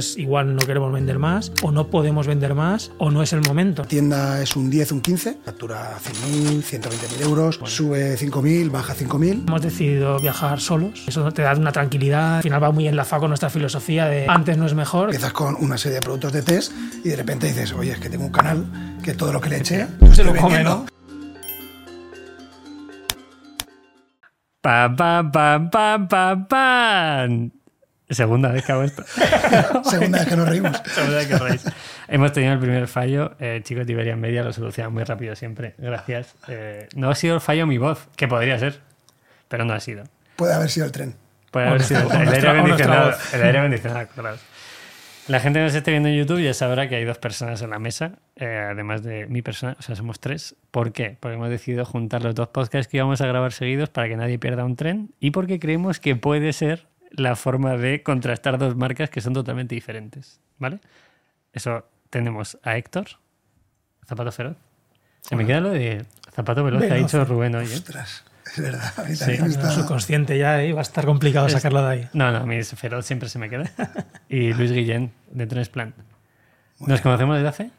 Pues igual no queremos vender más, o no podemos vender más, o no es el momento. La tienda es un 10, un 15, factura 100.000, 120.000 euros, sube 5.000, baja 5.000. Hemos decidido viajar solos. Eso te da una tranquilidad. Al final va muy enlazado con nuestra filosofía de antes no es mejor. Empiezas con una serie de productos de test y de repente dices, oye, es que tengo un canal que todo lo que le eché Se lo come, ¿no? Pam, pam, pam. Segunda vez que hago esto. Segunda vez que nos reímos. Segunda vez que reís. Hemos tenido el primer fallo. Eh, chicos de Iberia Media lo solucionan muy rápido siempre. Gracias. Eh, no ha sido el fallo mi voz, que podría ser, pero no ha sido. Puede haber sido el tren. Puede haber sido el, o el aire acondicionado. El aire acondicionado. La gente que nos esté viendo en YouTube ya sabrá que hay dos personas en la mesa, eh, además de mi persona, o sea, somos tres. ¿Por qué? Porque hemos decidido juntar los dos podcasts que íbamos a grabar seguidos para que nadie pierda un tren y porque creemos que puede ser la forma de contrastar dos marcas que son totalmente diferentes. ¿Vale? Eso tenemos a Héctor, Zapato Feroz. Se me queda lo de Zapato Veloz que ha dicho Rubén hoy. ¿eh? Ostras, es verdad. A mí Sí. también me está- Subconsciente ya, ¿eh? va a estar complicado sacarlo de ahí. No, no, a mí Feroz siempre se me queda. Y Luis Guillén, de Transplant. ¿Nos conocemos desde hace?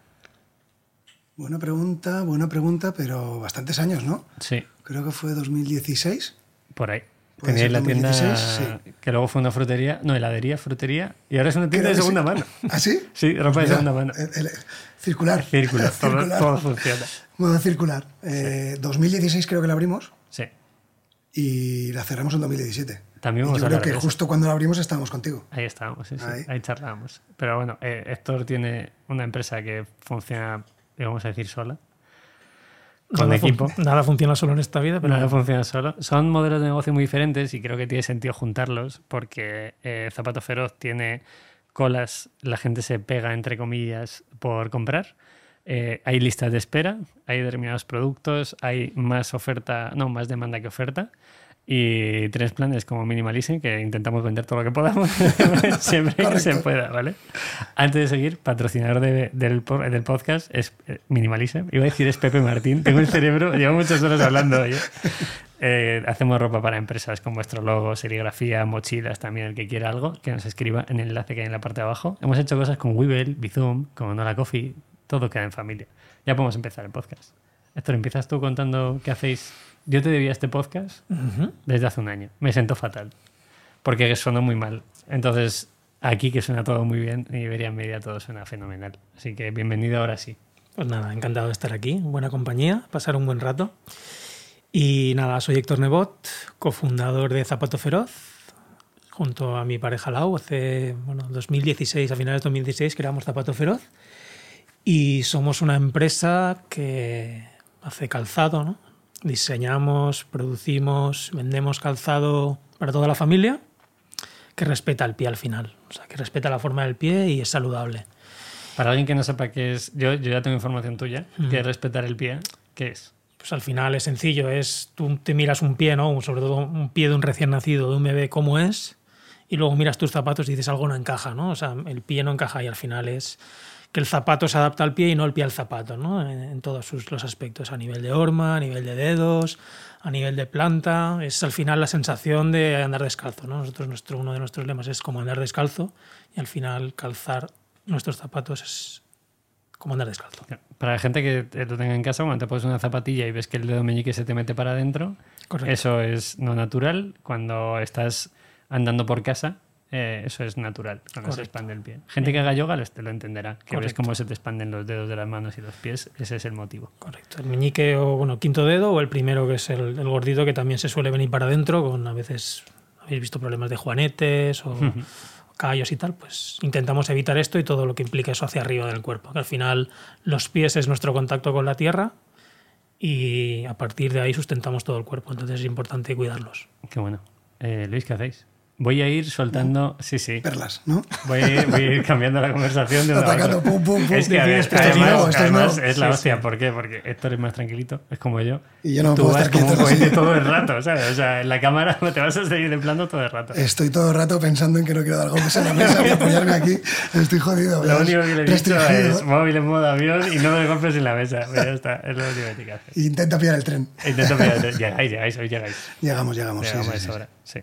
Buena pregunta, buena pregunta, pero bastantes años, ¿no? Sí, Creo que fue 2016. por ahí. Ser la tienda 2016, que luego fue una frutería, no, heladería, frutería, y ahora es una tienda de segunda sí. mano. ¿Ah, sí? Sí, ropa de segunda mano. el- el- circular. Todo, Circular. todo funciona. Modo circular. Eh, 2016 creo que la abrimos Sí. y la cerramos en 2017. También Y vamos yo a creo que justo cuando la abrimos estábamos contigo. Ahí estábamos, sí, sí, Ahí. ahí, charlábamos. Pero bueno, eh, Héctor tiene una empresa que funciona, vamos a decir, sola, con Nada fun- equipo. Nada funciona solo en esta vida, pero No funciona solo. Son modelos de negocio muy diferentes y creo que tiene sentido juntarlos porque eh, Zapato Feroz tiene colas, la gente se pega, entre comillas, por comprar. Eh, hay listas de espera, hay determinados productos, hay más oferta, no, más demanda que oferta. Y tres planes como Minimalism, que intentamos vender todo lo que podamos, siempre que se pueda, ¿vale? Antes de seguir, patrocinador de- del, del podcast es eh, Minimalism. Iba a decir es Pepe Martín, tengo el cerebro, llevo muchas horas hablando hoy. ¿eh? Eh, hacemos ropa para empresas con vuestro logo, serigrafía, mochilas, también el que quiera algo, que nos escriba en el enlace que hay en la parte de abajo. Hemos hecho cosas con Weevil, Bizum, con Nola Coffee, todo queda en familia. Ya podemos empezar el podcast. Héctor, empiezas tú contando qué hacéis. Yo te debía este podcast desde hace un año. Me siento fatal. Porque sonó muy mal. Entonces, aquí que suena todo muy bien, en Iberia Media todo suena fenomenal. Así que bienvenido ahora sí. Pues nada, encantado de estar aquí, buena compañía, pasar un buen rato. Y nada, soy Héctor Nebot, cofundador de Zapato Feroz, junto a mi pareja Lau, hace bueno, 2016, a finales de 2016 creamos Zapato Feroz y somos una empresa que hace calzado, ¿no? Diseñamos, producimos, vendemos calzado para toda la familia que respeta el pie al final, o sea, que respeta la forma del pie y es saludable. Para alguien que no sepa qué es, yo, yo ya tengo información tuya, que es respetar el pie. ¿Qué es? Pues al final es sencillo, es tú te miras un pie, ¿no? Sobre todo un pie de un recién nacido, de un bebé, cómo es, y luego miras tus zapatos y dices algo no encaja, ¿no? O sea, el pie no encaja y al final es que el zapato se adapta al pie y no el pie al zapato, ¿no? En, en todos sus, los aspectos, a nivel de horma, a nivel de dedos, a nivel de planta, es al final la sensación de andar descalzo, ¿no? Nosotros, nuestro, uno de nuestros lemas es como andar descalzo y al final calzar nuestros zapatos es como andar descalzo. Para la gente que lo tenga en casa, cuando te pones una zapatilla y ves que el dedo meñique se te mete para adentro, Correcto. eso es no natural. Cuando estás andando por casa, eh, eso es natural, cuando se expande el pie. Gente que haga yoga lo, te lo entenderá, que ves Correcto. cómo se te expanden los dedos de las manos y los pies, ese es el motivo. Correcto. El meñique o bueno, quinto dedo o el primero que es el, el gordito que también se suele venir para adentro con a veces habéis visto problemas de juanetes o callos y tal, pues intentamos evitar esto y todo lo que implica eso hacia arriba del cuerpo, que al final los pies es nuestro contacto con la tierra y a partir de ahí sustentamos todo el cuerpo, entonces es importante cuidarlos. Qué bueno. Eh, Luis, ¿qué hacéis? Voy a ir soltando. Sí, sí. Perlas, ¿no? Voy a ir, voy a ir cambiando la conversación de una Atacando, otra. pum, pum, pum. Es que, a ver, Esto es además, nuevo, esto es además nuevo. es la Sí, hostia. sí. ¿Por qué? Porque Héctor es más tranquilito, es como yo. Y yo no Tú puedo vas estar como un cohete todo el rato, ¿sabes? O sea, en la cámara te vas a seguir de plano todo el rato. Estoy todo el rato pensando en que no quiero dar golpes en la mesa y apoyarme aquí. Estoy jodido. Lo único que le he dicho es móvil en modo avión y no me golpes en la mesa. Pero ya está, es lo único que hacer. Intenta pillar el tren. Intento pillar- Llegáis, llegáis, hoy llegáis. Llegamos, llegamos. Llegamos sí, a sí, esa sí. hora. Sí.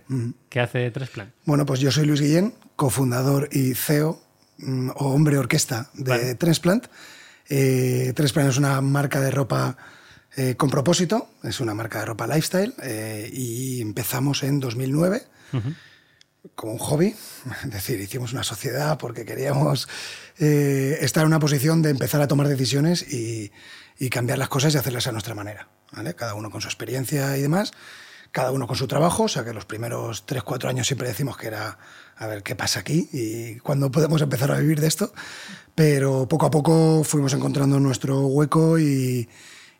¿Qué hace Tres Plan? Bueno, pues yo soy Luis Guillén, cofundador y CEO mm, o hombre orquesta de Vale. Transplant. Eh, Transplant es una marca de ropa eh, con propósito, es una marca de ropa lifestyle eh, y empezamos en 2009 como un hobby, es decir, hicimos una sociedad porque queríamos eh, estar en una posición de empezar a tomar decisiones y, y cambiar las cosas y hacerlas a nuestra manera, ¿vale? Cada uno con su experiencia y demás, cada uno con su trabajo, o sea que los primeros 3, 4 años siempre decimos que era a ver qué pasa aquí y cuándo podemos empezar a vivir de esto, pero poco a poco fuimos encontrando nuestro hueco y,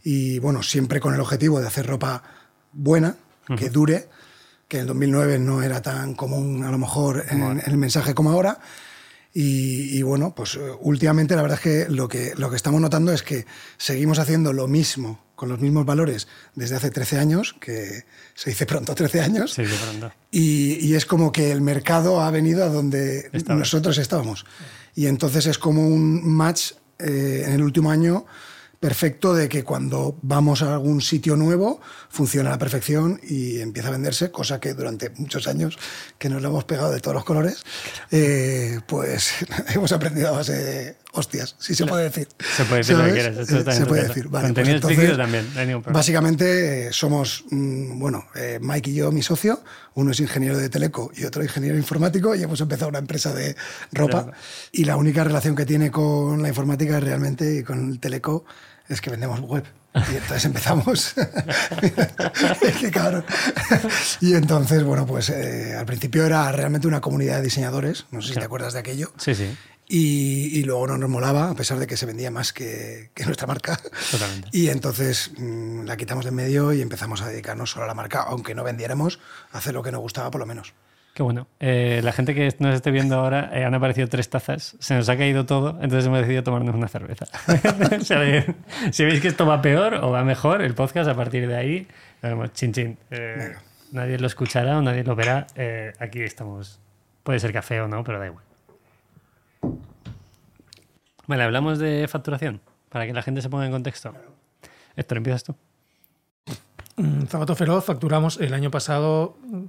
y bueno, siempre con el objetivo de hacer ropa buena, que dure, que en el 2009 no era tan común a lo mejor en, en el mensaje como ahora. Y, y bueno, pues eh, últimamente la verdad es que lo, que lo que estamos notando es que seguimos haciendo lo mismo, con los mismos valores, desde hace 13 años, que se dice pronto 13 años, Sí, pronto. y, y es como que el mercado ha venido a donde nosotros estábamos. Y entonces es como un match eh, en el último año perfecto de que cuando vamos a algún sitio nuevo funciona a la perfección y empieza a venderse, cosa que durante muchos años que nos lo hemos pegado de todos los colores, eh, pues hemos aprendido a base de hostias, si se puede decir. Se puede decir lo que ¿Sabes? quieras, esto está se puede decir. Vale, pues entonces, también, no hay ningún problema. Básicamente eh, somos, mm, bueno, eh, Mike y yo, mi socio, uno es ingeniero de teleco y otro ingeniero informático y hemos empezado una empresa de ropa y la única relación que tiene con la informática realmente y con el teleco es que vendemos web. Y entonces empezamos. Que cabrón. Y entonces, bueno, pues eh, al principio era realmente una comunidad de diseñadores, no sé si te acuerdas de aquello. Sí, sí, Y, y luego no nos molaba, a pesar de que se vendía más que, que nuestra marca. totalmente. Y entonces mm, la quitamos de en medio y empezamos a dedicarnos solo a la marca, aunque no vendiéramos, a hacer lo que nos gustaba por lo menos. Qué bueno. Eh, la gente que nos esté viendo ahora eh, han aparecido tres tazas, se nos ha caído todo, entonces hemos decidido tomarnos una cerveza. O sea, de- si veis que esto va peor o va mejor, el podcast a partir de ahí, vemos, chin chin. Eh, nadie lo escuchará o nadie lo verá. eh, aquí estamos. Puede ser café o no, pero da igual. Vale, hablamos de facturación, para que la gente se ponga en contexto. Héctor, empiezas tú. Mm, Zapato Feroz facturamos el año pasado mm,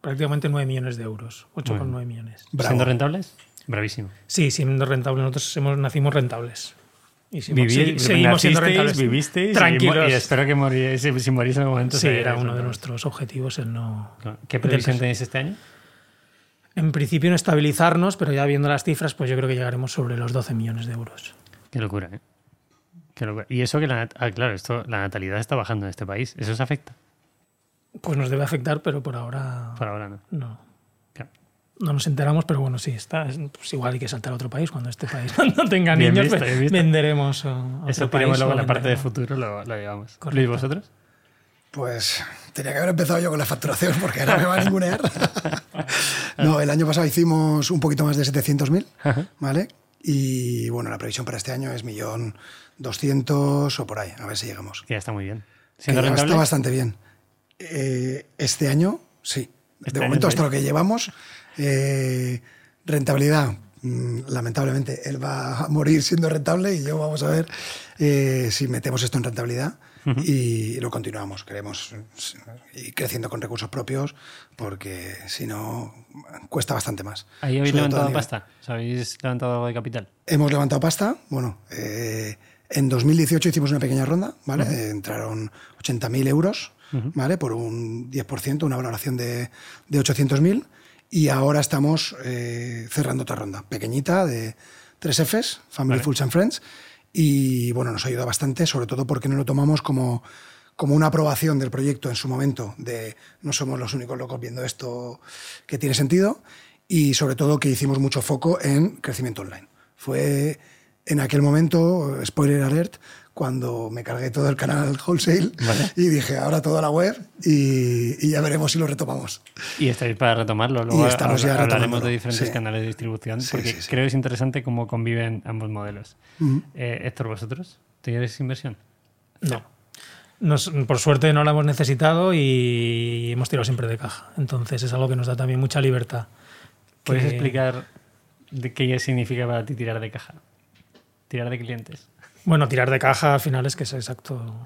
prácticamente 9 millones de euros, 8,9 millones. Bravo. ¿Siendo rentables? Bravísimo. Sí, siendo rentables. Nosotros hemos, nacimos rentables. Y seguimos, Viví- segui- seguimos siendo rentables. vivisteis Tranquilos. y, espero que moríais, si, morís en algún momento. sí, era uno de nuestros objetivos el no... ¿Qué previsión tenéis este año? En principio no estabilizarnos, pero ya viendo las cifras, pues yo creo que llegaremos sobre los 12 millones de euros. Qué locura, ¿eh? Qué locura. Y eso que la, ah, claro, esto, la natalidad está bajando en este país. ¿Eso os afecta? Pues nos debe afectar, pero por ahora Por ahora no. no. Claro. No nos enteramos, pero bueno, sí, está. Pues igual hay que saltar a otro país. Cuando este país no tenga Bien niños, visto, pues bien visto. venderemos. a otro Eso país tiremos luego en la parte de futuro, lo, lo llevamos. Luis, ¿vosotros? Pues tenía que haber empezado yo con la facturación porque ahora me va a ningunear. no, el año pasado hicimos un poquito más de 700.000, ¿vale? Y bueno, la previsión para este año es millón doscientos o por ahí, a ver si llegamos. Ya está muy bien. Está bastante bien. Eh, este año, sí. Este de momento, hasta lo que llevamos, eh, rentabilidad, mm, lamentablemente, él va a morir siendo rentable y yo vamos a ver eh, si metemos esto en rentabilidad y lo continuamos. Queremos eh, ir creciendo con recursos propios porque si no, cuesta bastante más. ¿Ahí habéis Sobre levantado pasta? ¿Os habéis levantado algo de capital? Hemos levantado pasta. Bueno, eh, en 2018 hicimos una pequeña ronda, ¿vale? Eh, entraron 80.000 euros, ¿vale? Por un 10%, una valoración de, de 800.000. Y ahora estamos eh, cerrando otra ronda, pequeñita, de tres Fs, Family, Vale. Fools and Friends. Y bueno, nos ayuda bastante, sobre todo porque no lo tomamos como, como una aprobación del proyecto en su momento, de no somos los únicos locos viendo esto que tiene sentido, y sobre todo que hicimos mucho foco en crecimiento online. Fue en aquel momento, spoiler alert, cuando me cargué todo el canal wholesale Vale. y dije, ahora toda la web y, y ya veremos si lo retomamos. Y estáis para retomarlo. Luego Y estamos ya hablaremos de diferentes sí. canales de distribución Sí, porque sí, sí. creo que es interesante cómo conviven ambos modelos. Ujú. Eh, Héctor, ¿vosotros? ¿Tenéis inversión? No. Nos- por suerte no la hemos necesitado y hemos tirado siempre de caja. Entonces es algo que nos da también mucha libertad. ¿Puedes Que- explicar de qué significa para ti tirar de caja? Tirar de clientes. Bueno, tirar de caja al final es que es exacto.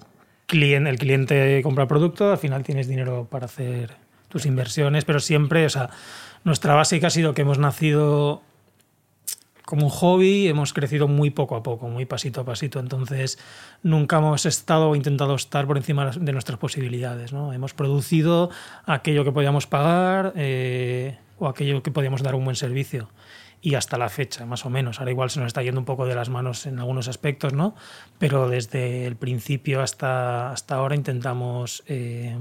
El cliente compra el producto, al final tienes dinero para hacer tus inversiones, pero siempre, o sea, nuestra básica ha sido que hemos nacido como un hobby, hemos crecido muy poco a poco, muy pasito a pasito. Entonces, nunca hemos estado o intentado estar por encima de nuestras posibilidades. ¿no? Hemos producido aquello que podíamos pagar eh, o aquello que podíamos dar un buen servicio. Y hasta la fecha, más o menos. Ahora igual se nos está yendo un poco de las manos en algunos aspectos, ¿no? Pero desde el principio hasta, hasta ahora intentamos eh,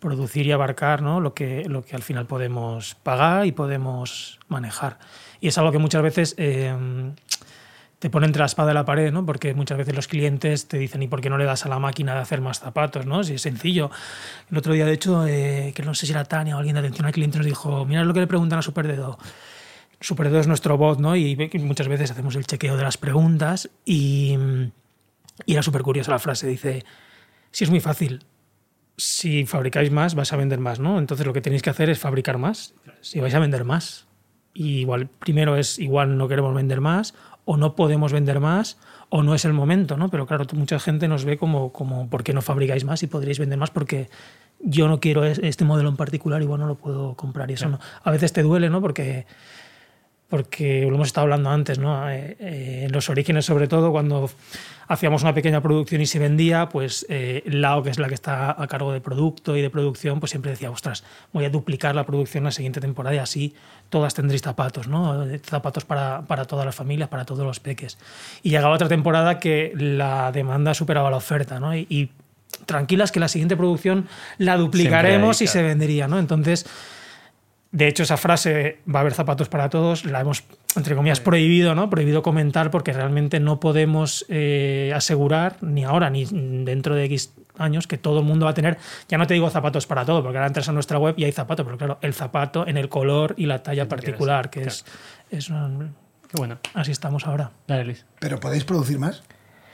producir y abarcar ¿no? lo, que, lo que al final podemos pagar y podemos manejar. Y es algo que muchas veces eh, te pone entre la espada y la pared, ¿no? porque muchas veces los clientes te dicen, ¿y por qué no le das a la máquina de hacer más zapatos? ¿no? Si es sencillo. El otro día, de hecho, eh, que no sé si era Tania o alguien de atención al cliente nos dijo, mira lo que le preguntan a Superdedo. Superdedo es nuestro bot, ¿no? Y muchas veces hacemos el chequeo de las preguntas y, y era súper curiosa la frase. Dice, si es muy fácil, si fabricáis más, vas a vender más, ¿no? Entonces lo que tenéis que hacer es fabricar más, si vais a vender más y igual primero es igual no queremos vender más o no podemos vender más o no es el momento, ¿no? Pero claro, mucha gente nos ve como, como ¿por qué no fabricáis más y podríais vender más? Porque yo no quiero este modelo en particular, igual no lo puedo comprar y eso no. A veces te duele, ¿no? Porque porque lo hemos estado hablando antes, ¿no? Eh, eh, en los orígenes, sobre todo, cuando hacíamos una pequeña producción y se vendía, pues eh, Lao, que es la que está a cargo de producto y de producción, pues siempre decía, ostras, voy a duplicar la producción la siguiente temporada y así todas tendréis zapatos, ¿no? Zapatos para, para todas las familias, para todos los peques. Y llegaba otra temporada que la demanda superaba la oferta, ¿no? Y, tranquilas que la siguiente producción la duplicaremos y se vendería, ¿no? Entonces de hecho, esa frase, va a haber zapatos para todos, la hemos, entre comillas, prohibido, ¿no? Prohibido comentar porque realmente no podemos eh, asegurar, ni ahora ni dentro de X años, que todo el mundo va a tener, ya no te digo zapatos para todo, porque ahora entras a nuestra web y hay zapatos, pero claro, el zapato en el color y la talla particular, que es... es bueno. Así estamos ahora. ¿Pero podéis producir más?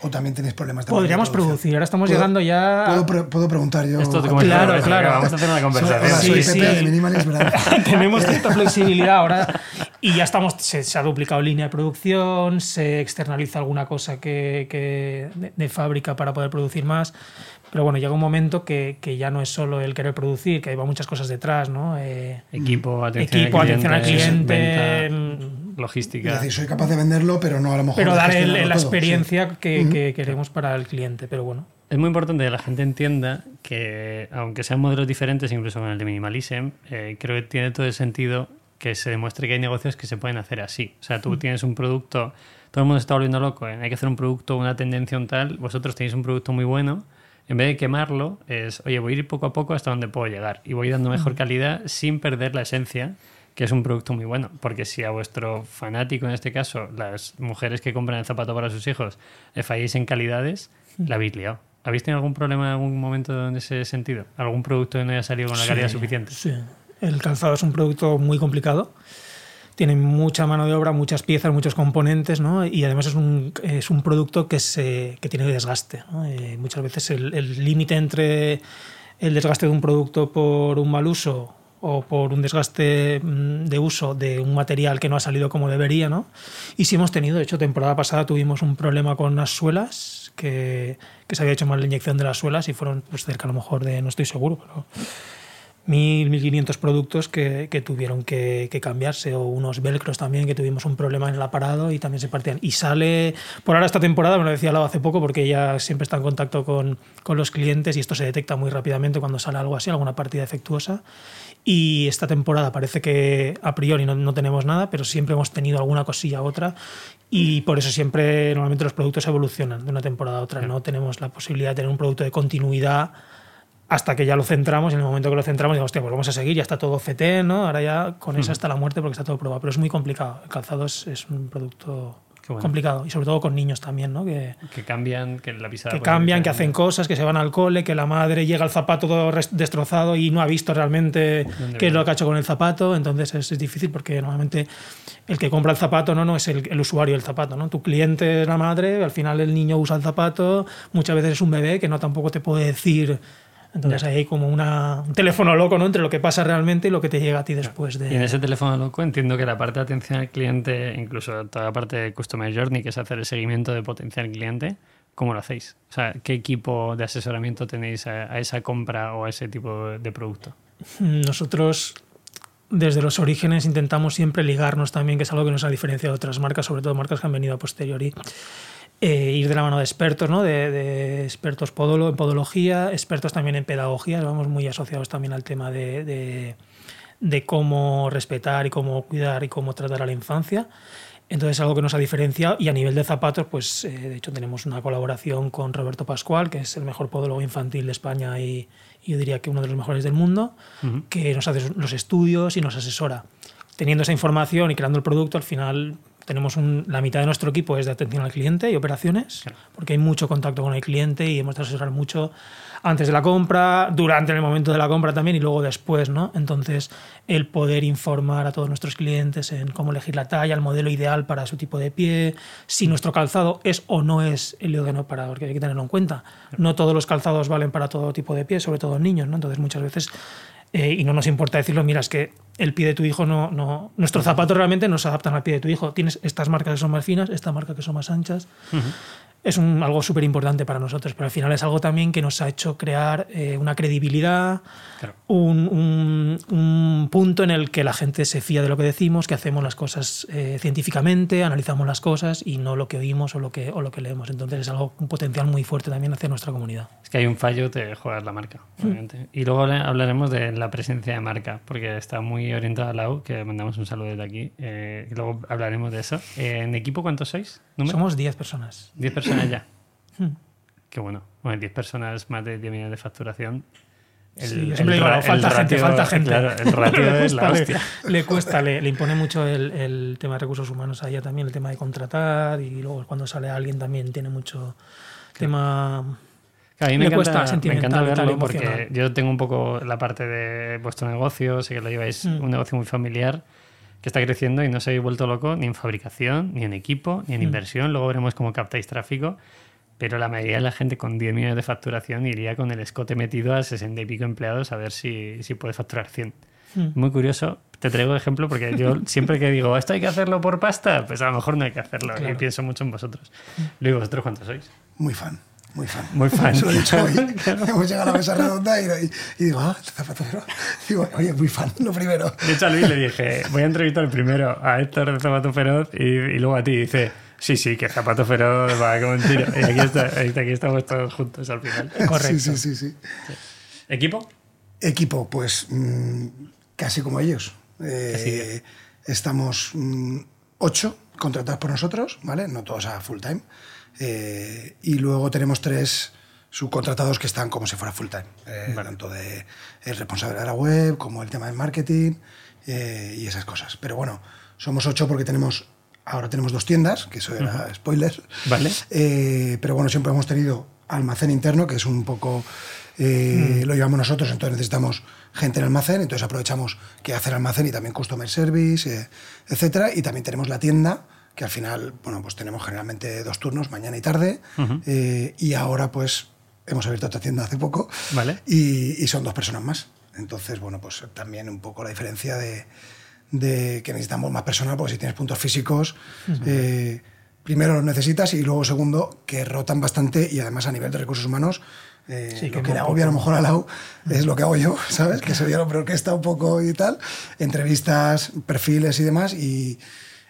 ¿O también tenéis problemas de Podríamos producir, ahora estamos llegando ya. ¿puedo, ¿Puedo, preguntar yo? Esto claro, claro. Vamos a hacer una conversación. sí, sí. de Minimalist, Tenemos cierta flexibilidad ahora y ya estamos. Se, ha duplicado línea de producción, se externaliza alguna cosa que, que de, fábrica para poder producir más. Pero bueno, llega un momento que, que, ya no es solo el querer producir, que hay muchas cosas detrás, ¿no? Eh, equipo, atención equipo, al cliente, atención al cliente, logística. Es decir, soy capaz de venderlo, pero no a lo mejor. Pero dar la experiencia que, queremos para el cliente, pero bueno. Es muy importante que la gente entienda que, aunque sean modelos diferentes, incluso con el de Minimalism, eh, creo que tiene todo el sentido que se demuestre que hay negocios que se pueden hacer así. O sea, tú tienes un producto, todo el mundo está volviendo loco, ¿eh? hay que hacer un producto, una tendencia, un tal, vosotros tenéis un producto muy bueno, en vez de quemarlo, es, oye, voy a ir poco a poco hasta donde puedo llegar y voy dando mejor calidad sin perder la esencia que es un producto muy bueno, porque si a vuestro fanático, en este caso, las mujeres que compran el zapato para sus hijos, le falláis en calidades, la habéis liado. ¿Habéis tenido algún problema en algún momento en ese sentido? ¿Algún producto que no haya salido con la calidad suficiente? Sí, el calzado es un producto muy complicado. Tiene mucha mano de obra, muchas piezas, muchos componentes, ¿no? Y además es un, es un producto que, se, que tiene desgaste. ¿no? Eh, muchas veces el límite entre el desgaste de un producto por un mal uso o por un desgaste mm, de uso de un material que no ha salido como debería, ¿no? Y sí hemos tenido, de hecho, temporada pasada tuvimos un problema con las suelas, que, que se había hecho mal la inyección de las suelas y fueron pues, cerca a lo mejor de, no estoy seguro, pero 1.000, 1.500 productos que, que tuvieron que, que, cambiarse, o unos velcros también, que tuvimos un problema en el aparado y también se partían. Y sale, por ahora esta temporada, me lo decía Lau hace poco, porque ella siempre está en contacto con, con, los clientes y esto se detecta muy rápidamente cuando sale algo así, alguna partida defectuosa. Y esta temporada parece que a priori no, no tenemos nada, pero siempre hemos tenido alguna cosilla u otra y por eso siempre normalmente los productos evolucionan de una temporada a otra. No tenemos la posibilidad de tener un producto de continuidad hasta que ya lo centramos y en el momento que lo centramos digo, hostia, pues vamos a seguir, ya está todo CT, ¿no? Ahora ya con eso hasta la muerte porque está todo probado, pero es muy complicado. El calzado es, es un producto complicado y sobre todo con niños también, ¿no? Que, que cambian, que la pisada... Que cambian, que hacen cosas, que se van al cole, que la madre llega al zapato todo destrozado y no ha visto realmente qué es lo que ha hecho con el zapato, entonces es, es, difícil porque normalmente el que compra el zapato no, no es el, el, usuario del zapato, ¿no? Tu cliente es la madre, al final el niño usa el zapato, muchas veces es un bebé que no tampoco te puede decir entonces ahí hay como una, un teléfono loco ¿no? entre lo que pasa realmente y lo que te llega a ti después de... Y en ese teléfono loco entiendo que la parte de atención al cliente, incluso toda la parte de Customer Journey, que es hacer el seguimiento de potencial cliente, ¿cómo lo hacéis? O sea, ¿qué equipo de asesoramiento tenéis a, a esa compra o a ese tipo de producto? Nosotros desde los orígenes intentamos siempre ligarnos también, que es algo que nos ha diferenciado de otras marcas, sobre todo marcas que han venido a posteriori. Eh, ir de la mano de expertos, ¿no? de, expertos podolo, en podología, expertos también en pedagogía, vamos muy asociados también al tema de, de, cómo respetar y cómo cuidar y cómo tratar a la infancia. Entonces, algo que nos ha diferenciado. Y a nivel de zapatos, pues eh, de hecho tenemos una colaboración con Roberto Pascual, que es el mejor podólogo infantil de España y, yo diría que uno de los mejores del mundo, que nos hace los estudios y nos asesora. Teniendo esa información y creando el producto, al final tenemos la mitad de nuestro equipo es de atención al cliente y operaciones, porque hay mucho contacto con el cliente y hemos de asesorar mucho antes de la compra, durante el momento de la compra también y luego después, ¿no? Entonces, el poder informar a todos nuestros clientes en cómo elegir la talla, el modelo ideal para su tipo de pie, si nuestro calzado es o no es el heliógeno para, porque hay que tenerlo en cuenta. No todos los calzados valen para todo tipo de pie, sobre todo en niños, ¿no? Entonces, muchas veces eh, y no nos importa decirlo, mira, es que el pie de tu hijo no, no. Nuestros zapatos realmente no se adaptan al pie de tu hijo. Tienes estas marcas que son más finas, esta marca que son más anchas es un, algo súper importante para nosotros, pero al final es algo también que nos ha hecho crear eh, una credibilidad, un, un, punto en el que la gente se fía de lo que decimos, que hacemos las cosas eh, científicamente, analizamos las cosas y no lo que oímos o lo que, o lo que leemos. Entonces es algo, un potencial muy fuerte también hacia nuestra comunidad. Es que hay un fallo de jugar la marca, mm. obviamente. Y luego hablaremos de la presencia de marca, porque está muy orientada a Lau, que mandamos un saludo desde aquí. Eh, y luego hablaremos de eso. ¿En equipo cuántos sois? Somos 10 personas. 10 personas ya. Hmm. Qué bueno. Bueno, 10 personas, más de 10 millones de facturación. El, sí, yo siempre digo, falta gente, falta gente. Claro, el ratio es la hostia. Le, cuesta, le, impone mucho el, el, tema de recursos humanos a ella también, el tema de contratar y luego cuando sale alguien también tiene mucho tema... a mí me, encanta, me encanta verlo porque yo tengo un poco la parte de vuestro negocio, sé que lo lleváis hmm. un negocio muy familiar que está creciendo y no se habéis vuelto loco ni en fabricación, ni en equipo, ni en mm. inversión. Luego veremos cómo captáis tráfico. Pero la mayoría de la gente con 10 millones de facturación iría con el escote metido a 60 y pico empleados a ver si, si puede facturar 100. Mm. Muy curioso. Te traigo ejemplo porque yo siempre que digo, esto hay que hacerlo por pasta, pues a lo mejor no hay que hacerlo. Y pienso mucho en vosotros. Luego, ¿vosotros cuántos sois? Muy fan. Muy fan. Muy fan. Se lo he dicho hoy. Hemos llegado a la mesa redonda y, y, digo, ah, zapatero. Digo, oye, muy fan, lo primero. De hecho, a Luis le dije, voy a entrevistar primero a Héctor de Zapato Feroz y, y luego a ti. Y dice, sí, sí, que Zapato Feroz va como un tiro. Y aquí, está, aquí estamos todos juntos al final. Correcto. Sí, sí, sí. sí. ¿Equipo? Equipo, pues mmm, casi como ellos. Eh, estamos mmm, ocho contratados por nosotros, ¿vale? No todos a full time. Eh, y luego tenemos tres subcontratados que están como si fuera full time, eh, tanto de el responsable de la web como el tema del marketing eh, y esas cosas. Pero bueno, somos ocho porque tenemos ahora tenemos dos tiendas, que eso era spoiler. Vale. pero bueno, siempre hemos tenido almacén interno, que es un poco mm. lo llevamos nosotros, entonces necesitamos gente en almacén, entonces aprovechamos que hacer almacén y también customer service, etcétera, y también tenemos la tienda que al final, bueno, pues tenemos generalmente dos turnos, mañana y tarde, eh, y ahora pues hemos abierto otra tienda hace poco vale. y, son dos personas más. Entonces, bueno, pues también un poco la diferencia de, que necesitamos más personal, porque si tienes puntos físicos, eh, primero los necesitas y luego segundo, que rotan bastante y además a nivel de recursos humanos, eh, lo que le agobia a lo mejor a Lau es lo que hago yo, ¿sabes? Que sería lo peor que está un poco y tal, entrevistas, perfiles y demás, y,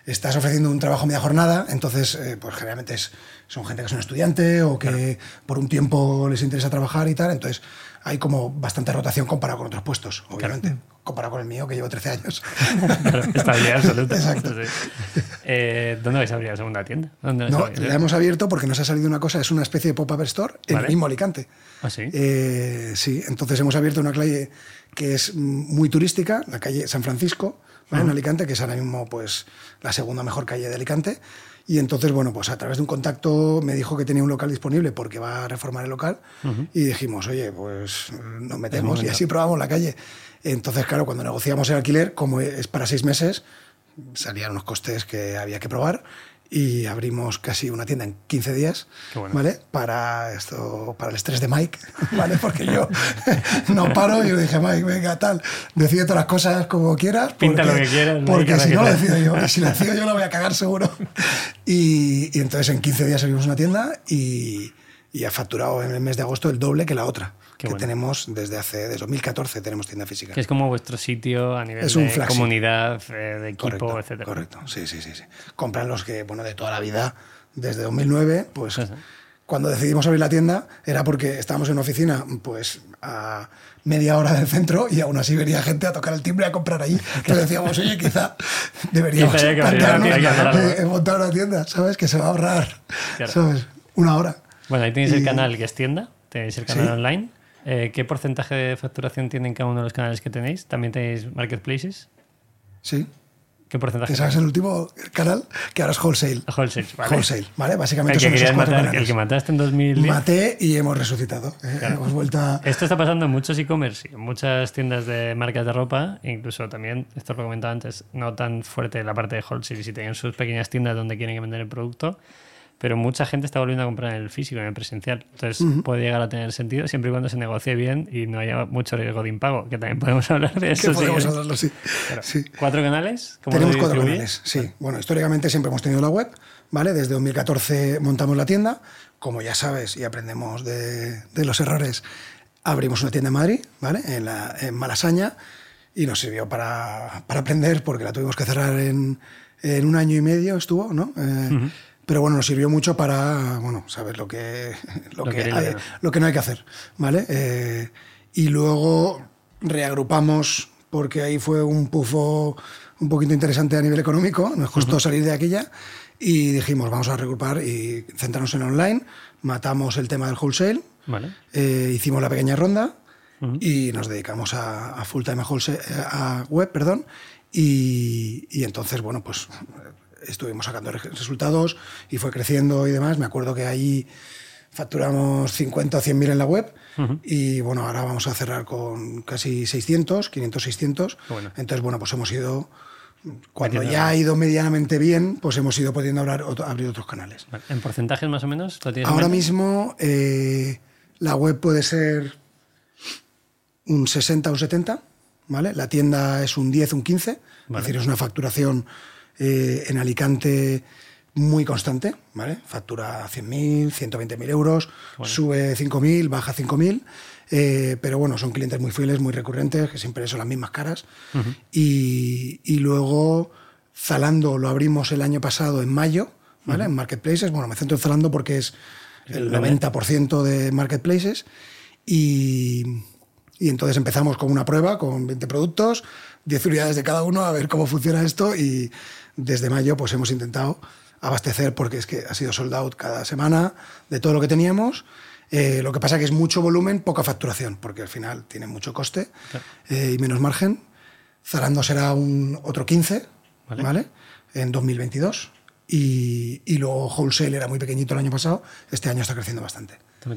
estás ofreciendo un trabajo media jornada, entonces, eh, pues generalmente es, son gente que son estudiante o que por un tiempo les interesa trabajar y tal, entonces hay como bastante rotación comparado con otros puestos, obviamente, comparado con el mío que llevo 13 años. Bien, absoluta. Exacto. Eh, ¿Dónde vais a abrir la segunda tienda? ¿Dónde no, la hemos abierto porque nos ha salido una cosa, es una especie de pop-up store en el mismo Alicante. ¿Ah, sí? Eh, sí, entonces hemos abierto una calle que es muy turística, la calle San Francisco, en Alicante, que es ahora mismo pues, la segunda mejor calle de Alicante. Y entonces, bueno, pues a través de un contacto me dijo que tenía un local disponible porque va a reformar el local. Y dijimos, oye, pues nos metemos y así probamos la calle. Entonces, claro, cuando negociamos el alquiler, como es para seis meses, salían unos costes que había que probar y abrimos casi una tienda en 15 días, ¿vale? Para esto, para el estrés de Mike, ¿vale? Porque yo no paro y yo dije, Mike, venga, tal, decide todas las cosas como quieras. Pinta lo que quieras. Porque si no lo decido yo, y si lo decido yo lo voy a cagar seguro. Y, y, entonces en 15 días abrimos una tienda y, y ha facturado en el mes de agosto el doble que la otra, Qué que bueno. tenemos desde hace desde 2014 tenemos tienda física. Que es como vuestro sitio a nivel Es un de flagship. comunidad, eh, de equipo, correcto, etcétera. correcto. Sí, sí, sí, sí. Compran los que, bueno, de toda la vida, desde 2009, pues Ajá. cuando decidimos abrir la tienda era porque estábamos en una oficina, pues a media hora del centro y aún así venía gente a tocar el timbre a comprar allí. Entonces decíamos, oye, quizá deberíamos Quizá que plantearnos montar una tienda, ¿sabes? Que se va a ahorrar, Claro. ¿sabes? Una hora. Bueno, ahí tenéis el Y- canal que es tienda, tenéis el canal Sí. online. Eh, ¿Qué porcentaje de facturación tienen cada uno de los canales que tenéis? ¿También tenéis marketplaces? Sí. ¿Qué porcentaje? Que sabes el último canal, que ahora es wholesale. Wholesale, ¿vale? Wholesale, ¿vale? El Básicamente que, son esos cuatro matar, el que mataste en 2010. Maté y hemos resucitado. Eh, Hemos vuelto a... Esto está pasando en muchos e-commerce, en muchas tiendas de marcas de ropa, incluso también, esto lo he comentado antes, no tan fuerte la parte de wholesale, si tienen sus pequeñas tiendas donde quieren vender el producto, pero mucha gente está volviendo a comprar en el físico, en el presencial. Entonces puede llegar a tener sentido siempre y cuando se negocie bien y no haya mucho riesgo de impago, que también podemos hablar de eso. podemos hablarlo, sí. Claro. sí. ¿Cuatro canales? ¿Cómo Tenemos cuatro canales, sí. Bueno, históricamente siempre hemos tenido la web, ¿vale? Desde 2014 montamos la tienda. Como ya sabes y aprendemos de, de los errores, abrimos una tienda en Madrid, ¿vale? En, la, en Malasaña. Y nos sirvió para, para aprender porque la tuvimos que cerrar en, en un año y medio, estuvo, ¿no? Eh, Pero bueno, nos sirvió mucho para, bueno, saber lo que, lo Lo que, hay- lo que no hay que hacer, ¿vale? Eh, y luego reagrupamos porque ahí fue un pufo un poquito interesante a nivel económico, nos costó salir de aquella y dijimos, vamos a reagrupar y centrarnos en online, matamos el tema del wholesale, Vale. eh, hicimos la pequeña ronda y nos dedicamos a, a full time a, wholesale- a web, perdón, y, y entonces, bueno, pues estuvimos sacando re- resultados y fue creciendo y demás. Me acuerdo que ahí facturamos 50 o 100 mil en la web y bueno, ahora vamos a cerrar con casi 600, 500, 600. Qué bueno. Entonces, bueno, pues hemos ido, cuando Metiendo- ya ha ido medianamente bien, pues hemos ido pudiendo otro- abrir otros canales. ¿En porcentajes más o menos? ¿Lo tienes en Ahora mismo eh, la web puede ser un 60 o un 70, ¿vale? La tienda es un 10, un 15, Vale. es decir, es una facturación eh, en Alicante muy constante, ¿vale? Factura 100.000, 120.000 euros, sube 5.000, baja 5.000, eh, pero bueno, son clientes muy fieles, muy recurrentes, que siempre son las mismas caras. y, y luego Zalando lo abrimos el año pasado en mayo, ¿vale? En Marketplaces, bueno, me centro en Zalando porque es el 90% de Marketplaces. Y, y entonces empezamos con una prueba con 20 productos, 10 unidades de cada uno, a ver cómo funciona esto. Y desde mayo pues hemos intentado abastecer porque es que ha sido sold out cada semana de todo lo que teníamos. Eh, lo que pasa que es mucho volumen, poca facturación, porque al final tiene mucho coste eh, y menos margen. Zalando será un otro 15, Vale. ¿vale? En 2022. Y, y luego Wholesale era muy pequeñito el año pasado, este año está creciendo bastante. Te.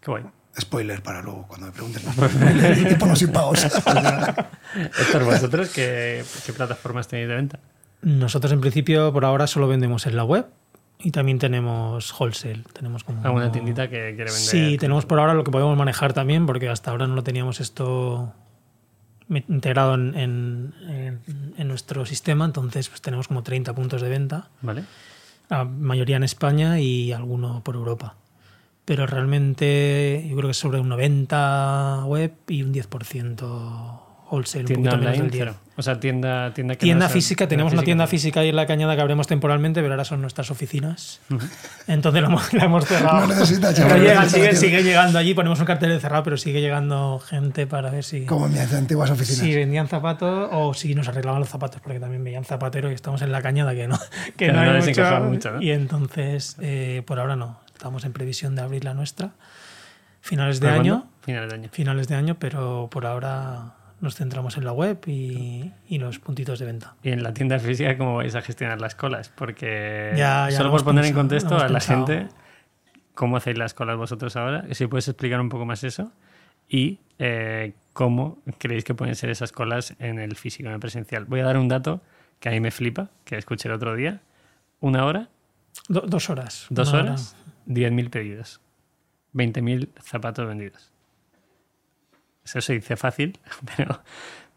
Qué guay. Spoiler para luego, cuando me pregunten. Spoiler, tipo los impagos. Héctor, ¿vosotros qué, qué plataformas tenéis de venta? Nosotros en principio por ahora solo vendemos en la web y también tenemos wholesale. Tenemos como ¿Alguna tiendita que quiere vender? Sí, tenemos por ahora lo que podemos manejar también, porque hasta ahora no lo teníamos esto integrado en, en- en- en nuestro sistema, entonces pues tenemos como 30 puntos de venta, ¿Vale? la mayoría en España y alguno por Europa. Pero realmente yo creo que es sobre un 90 web y un 10% wholesale, un poquito menos del 10. cero. O sea, tienda, tienda que Tienda no sea- física, tenemos una tienda física ahí en la cañada que abrimos temporalmente, pero ahora son nuestras oficinas. Entonces la hemos, la hemos cerrado. No necesita, Pero chaval, llega- no necesita sigue, llegando allí, ponemos un cartel de cerrado, pero sigue llegando gente para ver si, Como en mis antiguas oficinas. si vendían zapatos o si nos arreglaban los zapatos, porque también veían zapatero y estamos en la cañada que no, que Que no no hay mucho. mucho, ¿no? Y entonces, eh, por ahora no. Estamos en previsión de abrir la nuestra. Finales de ¿Para año. cuándo? Finales de año. Finales de año, pero por ahora nos centramos en la web y, y los puntitos de venta. Y en la tienda física, ¿cómo vais a gestionar las colas? Porque Ya- ya solo lo por poner en pensado, contexto lo hemos a la pensado. gente, ¿cómo hacéis las colas vosotros ahora? Si puedes explicar un poco más eso. Y eh, cómo creéis que pueden ser esas colas en el físico, en el presencial. Voy a dar un dato que a mí me flipa, que escuché el otro día. Una hora, Do- dos horas. dos Una hora. horas, 10.000 pedidos. 20.000 zapatos vendidos. Eso se dice fácil, pero,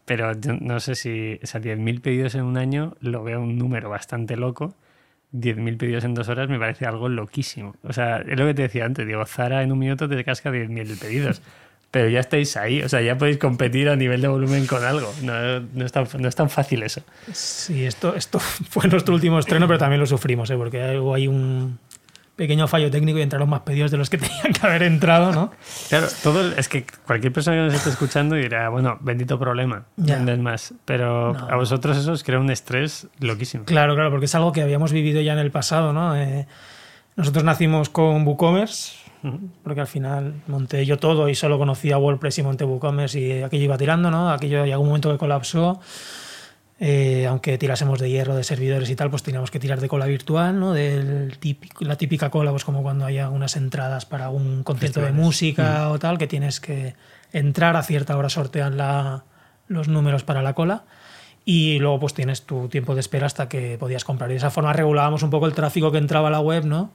pero yo no sé si, o sea, 10.000 pedidos en un año lo veo un número bastante loco 10.000 pedidos en dos horas me parece algo loquísimo. O sea, es lo que te decía antes, digo, Zara en un minuto te casca 10.000 pedidos. Pero ya estáis ahí, o sea, ya podéis competir a nivel de volumen con algo. No, no, es, tan, no es tan fácil eso. Sí, esto, esto fue nuestro último estreno, pero también lo sufrimos, ¿eh? porque ahí un pequeño fallo técnico y entraron más pedidos de los que tenían que haber entrado, ¿no? Claro, todo es que cualquier persona que nos esté escuchando dirá, bueno, bendito problema, Ya. vendes más. Pero No. a vosotros eso os crea un estrés loquísimo. Claro, claro, porque es algo que habíamos vivido ya en el pasado, ¿no? Eh, nosotros nacimos con WooCommerce, porque al final monté yo todo y solo conocía WordPress y monté WooCommerce y aquello iba tirando, ¿no? Aquello llegó un momento que colapsó. Eh, aunque tirásemos de hierro de servidores y tal, pues teníamos que tirar de cola virtual, ¿no? Del típico- la típica cola, pues como cuando haya unas entradas para un concierto de música o tal, que tienes que entrar a cierta hora, sortean la- los números para la cola y luego pues tienes tu tiempo de espera hasta que podías comprar. Y de esa forma regulábamos un poco el tráfico que entraba a la web, ¿no?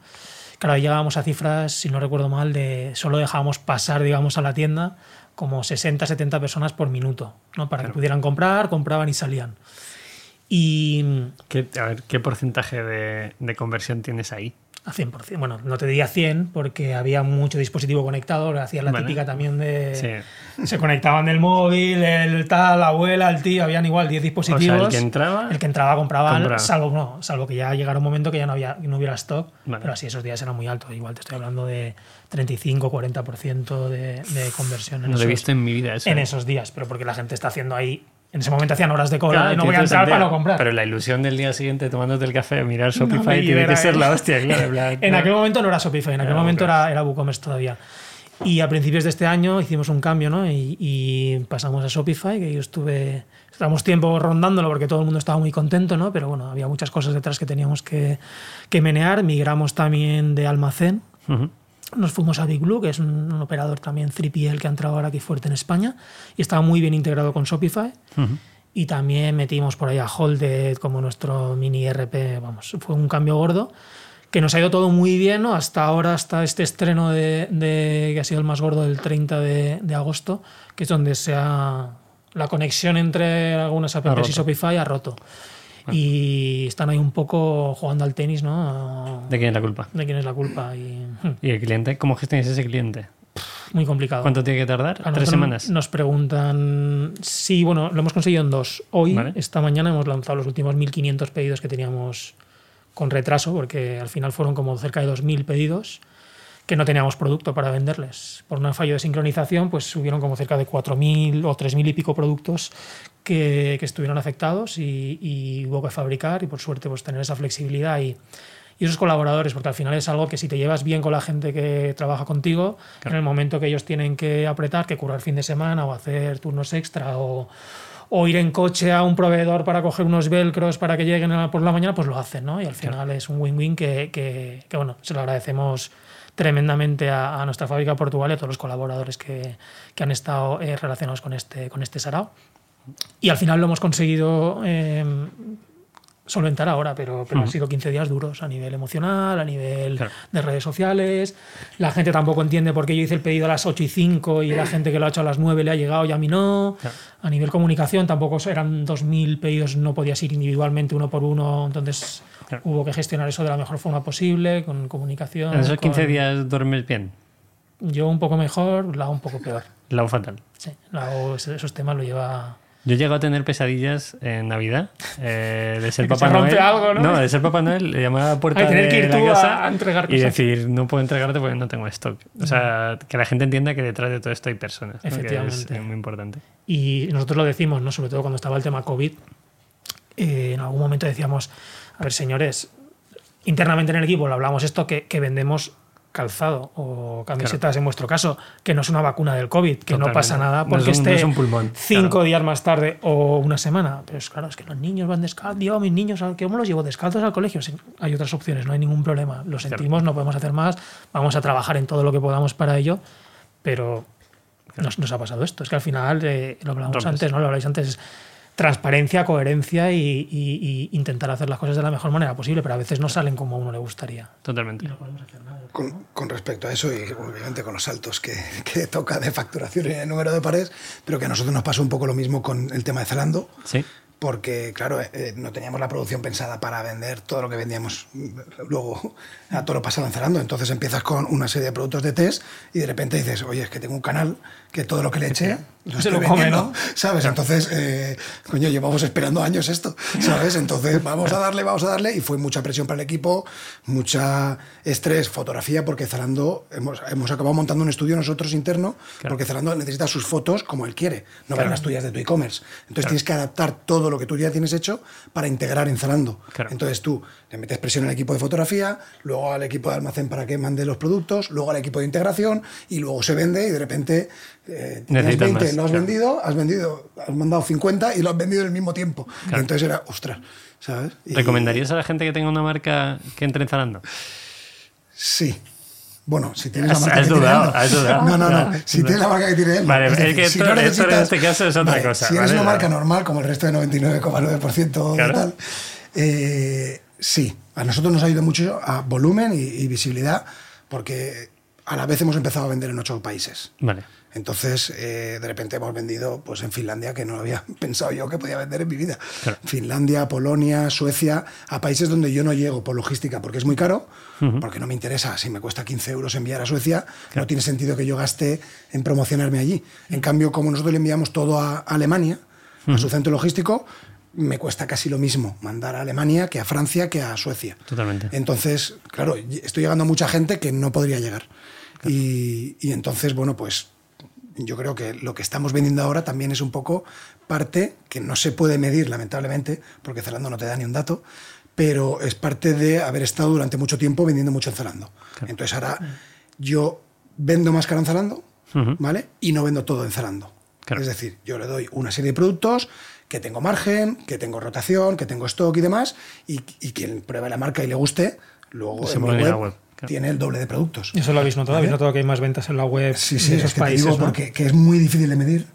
Claro, llegábamos a cifras, si no recuerdo mal, de solo dejábamos pasar, digamos, a la tienda como 60, 70 personas por minuto, ¿no? Para que pudieran comprar, compraban y salían. Y ¿Qué, a ver, ¿qué porcentaje de, de conversión tienes ahí? A 100%, bueno, no te diría 100 porque había mucho dispositivo conectado, hacían la típica también de... Sí. Se conectaban del móvil, el tal, la abuela, el tío, habían igual 10 O sea, dispositivos. el que entraba, El que entraba compraba, Compraba. salvo, no, salvo que ya llegara un momento que ya no, había, no hubiera stock. Vale. Pero así esos días eran muy altos. Igual te estoy hablando de 35-40% de, de conversión en, no lo he visto en mi vida eso. en ¿eh? esos días. Pero porque la gente está haciendo ahí. En ese momento hacían horas de cola Claro, y no voy a entrar sentido. para no comprar. Pero la ilusión del día siguiente tomándote el café, mirar No Shopify, me tiene que ser la hostia, claro. en ¿no? aquel momento no era Shopify, en aquel Ah, momento era, era WooCommerce todavía. Y a principios de este año hicimos un cambio, ¿no? Y, y pasamos a Shopify, que yo estuve. Estamos tiempo rondándolo porque todo el mundo estaba muy contento, ¿no? Pero bueno, había muchas cosas detrás que teníamos que, que menear. Migramos también de almacén. Ujú. Nos fuimos a Big Blue, que es un, un operador también 3PL que ha entrado ahora aquí fuerte en España y estaba muy bien integrado con Shopify. Ujú. Y también metimos por ahí a Holded como nuestro mini RP. Vamos, fue un cambio gordo que nos ha ido todo muy bien, ¿no? Hasta ahora, hasta este estreno de, de- que ha sido el más gordo del 30 de, de agosto, que es donde se ha, la conexión entre algunas apps y. Shopify ha roto. Y están ahí un poco jugando al tenis, ¿no? ¿De quién es la culpa? De quién es la culpa. Y hmm, ¿Y el cliente? ¿Cómo gestionas ese cliente? muy complicado. ¿Cuánto tiene que tardar? A ¿Tres semanas? Nos preguntan. Sí, bueno, lo hemos conseguido en dos. Hoy, Vale. esta mañana, hemos lanzado los últimos 1.500 pedidos que teníamos con retraso, porque al final fueron como cerca de 2.000 pedidos que no teníamos producto para venderles. Por un fallo de sincronización, pues subieron como cerca de 4.000 o 3.000 y pico productos que, que estuvieron afectados y, y hubo que fabricar y por suerte pues tener esa flexibilidad y, y esos colaboradores, porque al final es algo que si te llevas bien con la gente que trabaja contigo, en el momento que ellos tienen que apretar, que curar fin de semana o hacer turnos extra o, o ir en coche a un proveedor para coger unos velcros para que lleguen por la mañana, pues lo hacen, ¿no? Y al final es un win-win que, que- que, bueno, se lo agradecemos tremendamente a, nuestra fábrica Portugal y a todos los colaboradores que, que han estado eh, relacionados con este, con este sarao. Y al final lo hemos conseguido eh, solventar ahora, pero, pero han sido 15 días duros a nivel emocional, a nivel Claro. de redes sociales. La gente tampoco entiende por qué yo hice el pedido a las 8 y 5 y la gente que lo ha hecho a las 9 le ha llegado y a mí no. Claro. A nivel comunicación tampoco eran 2.000 pedidos, no podías ir individualmente uno por uno, entonces Claro. hubo que gestionar eso de la mejor forma posible, con comunicación. ¿En esos 15 con- días duermes bien? Yo un poco mejor, la un poco peor. La fatal. Sí, Lau esos temas lo lleva... Yo llego a tener pesadillas en Navidad eh, de ser Papá se Noel. algo, ¿no? de ser Papá Noel, le llamar a la puerta Ay, tener de que ir la tú a- casa a entregar y decir, no puedo entregarte porque no tengo stock. O sea, que la gente entienda que detrás de todo esto hay personas. ¿no? Que es Efectivamente. muy importante. Y nosotros lo decimos, ¿no? sobre todo cuando estaba el tema COVID, eh, en algún momento decíamos, a ver señores, internamente en el equipo lo hablamos esto, que, que vendemos calzado o camisetas en vuestro caso, que no es una vacuna del COVID, que no pasa nada No porque es un- no esté es un pulmón, cinco claro. días más tarde o una semana. Pero es claro, es que los niños van descalzos, yo mis niños, ¿cómo los llevo descalzos al colegio? Hay otras opciones, no hay ningún problema. Lo sentimos, no podemos hacer más, vamos a trabajar en todo lo que podamos para ello, pero nos, nos ha pasado esto. Es que al final, eh, lo hablamos Rompes. antes, ¿no? Lo habláis antes, transparencia, coherencia y, y- y intentar hacer las cosas de la mejor manera posible, pero a veces no salen como a uno le gustaría. Totalmente. Con, con respecto a eso y obviamente con los saltos que, que toca de facturación y de número de pares, pero que a nosotros nos pasó un poco lo mismo con el tema de Zalando. Sí. porque, claro, eh, no teníamos la producción pensada para vender todo lo que vendíamos luego a todo lo pasado en Zalando. Entonces empiezas con una serie de productos de test y de repente dices, oye, es que tengo un canal que todo lo que le eché lo Se lo come, vendiendo", ¿no? ¿Sabes? Entonces, eh, coño, llevamos esperando años esto, ¿sabes? Entonces, vamos a darle, vamos a darle. Y fue mucha presión para el equipo, mucha estrés, fotografía, porque Zalando, hemos, hemos acabado montando un estudio nosotros interno, porque Zalando necesita sus fotos como él quiere, no Claro. las tuyas de tu e-commerce. Entonces tienes que adaptar todo lo que tú ya tienes hecho para integrar en Zalando. Claro. Entonces tú le metes presión al equipo de fotografía, luego al equipo de almacén para que mande los productos, luego al equipo de integración y luego se vende y de repente eh, tenías Necesitas 20, más, lo has claro. vendido, has vendido, has mandado 50 y lo has vendido en el mismo tiempo. Y entonces era, ostras, ¿sabes? Y- ¿Recomendarías a la gente que tenga una marca que entre en Zalando? Sí. Bueno, si tienes la marca has que tiene él, no. has dudado. No, no, Si tienes la marca que tiene él. Vale, es que esto- esto en este caso es otra Vale, cosa, Si eres ¿vale? una marca normal, como el resto de 99,9% de Claro. tal, eh, sí. A nosotros nos ha ayudado mucho a volumen y, y visibilidad, porque a la vez hemos empezado a vender en ocho países. Vale. Entonces, eh, de repente hemos vendido pues, en Finlandia, que no había pensado yo que podía vender en mi vida. Claro. Finlandia, Polonia, Suecia, a países donde yo no llego por logística, porque es muy caro, porque no me interesa. Si me cuesta 15 euros enviar a Suecia, no tiene sentido que yo gaste en promocionarme allí. En cambio, como nosotros le enviamos todo a Alemania, a su centro logístico, me cuesta casi lo mismo mandar a Alemania que a Francia que a Suecia. Totalmente. Entonces, claro, estoy llegando a mucha gente que no podría llegar. Y, y entonces, bueno, pues yo creo que lo que estamos vendiendo ahora también es un poco parte que no se puede medir, lamentablemente, porque Zalando no te da ni un dato, pero es parte de haber estado durante mucho tiempo vendiendo mucho en Zalando. Entonces ahora yo vendo más caro en Zalando. ¿vale? Y no vendo todo en Zalando. Claro. Es decir, yo le doy una serie de productos que tengo margen, que tengo rotación, que tengo stock y demás, y, y quien pruebe la marca y le guste, luego Se en mi web, web, claro. tiene el doble de productos. Eso lo habéis notado, ¿Vale? habéis notado que hay más ventas en la web Sí, de sí, esos es que te países. digo ¿no? porque que es muy difícil de medir,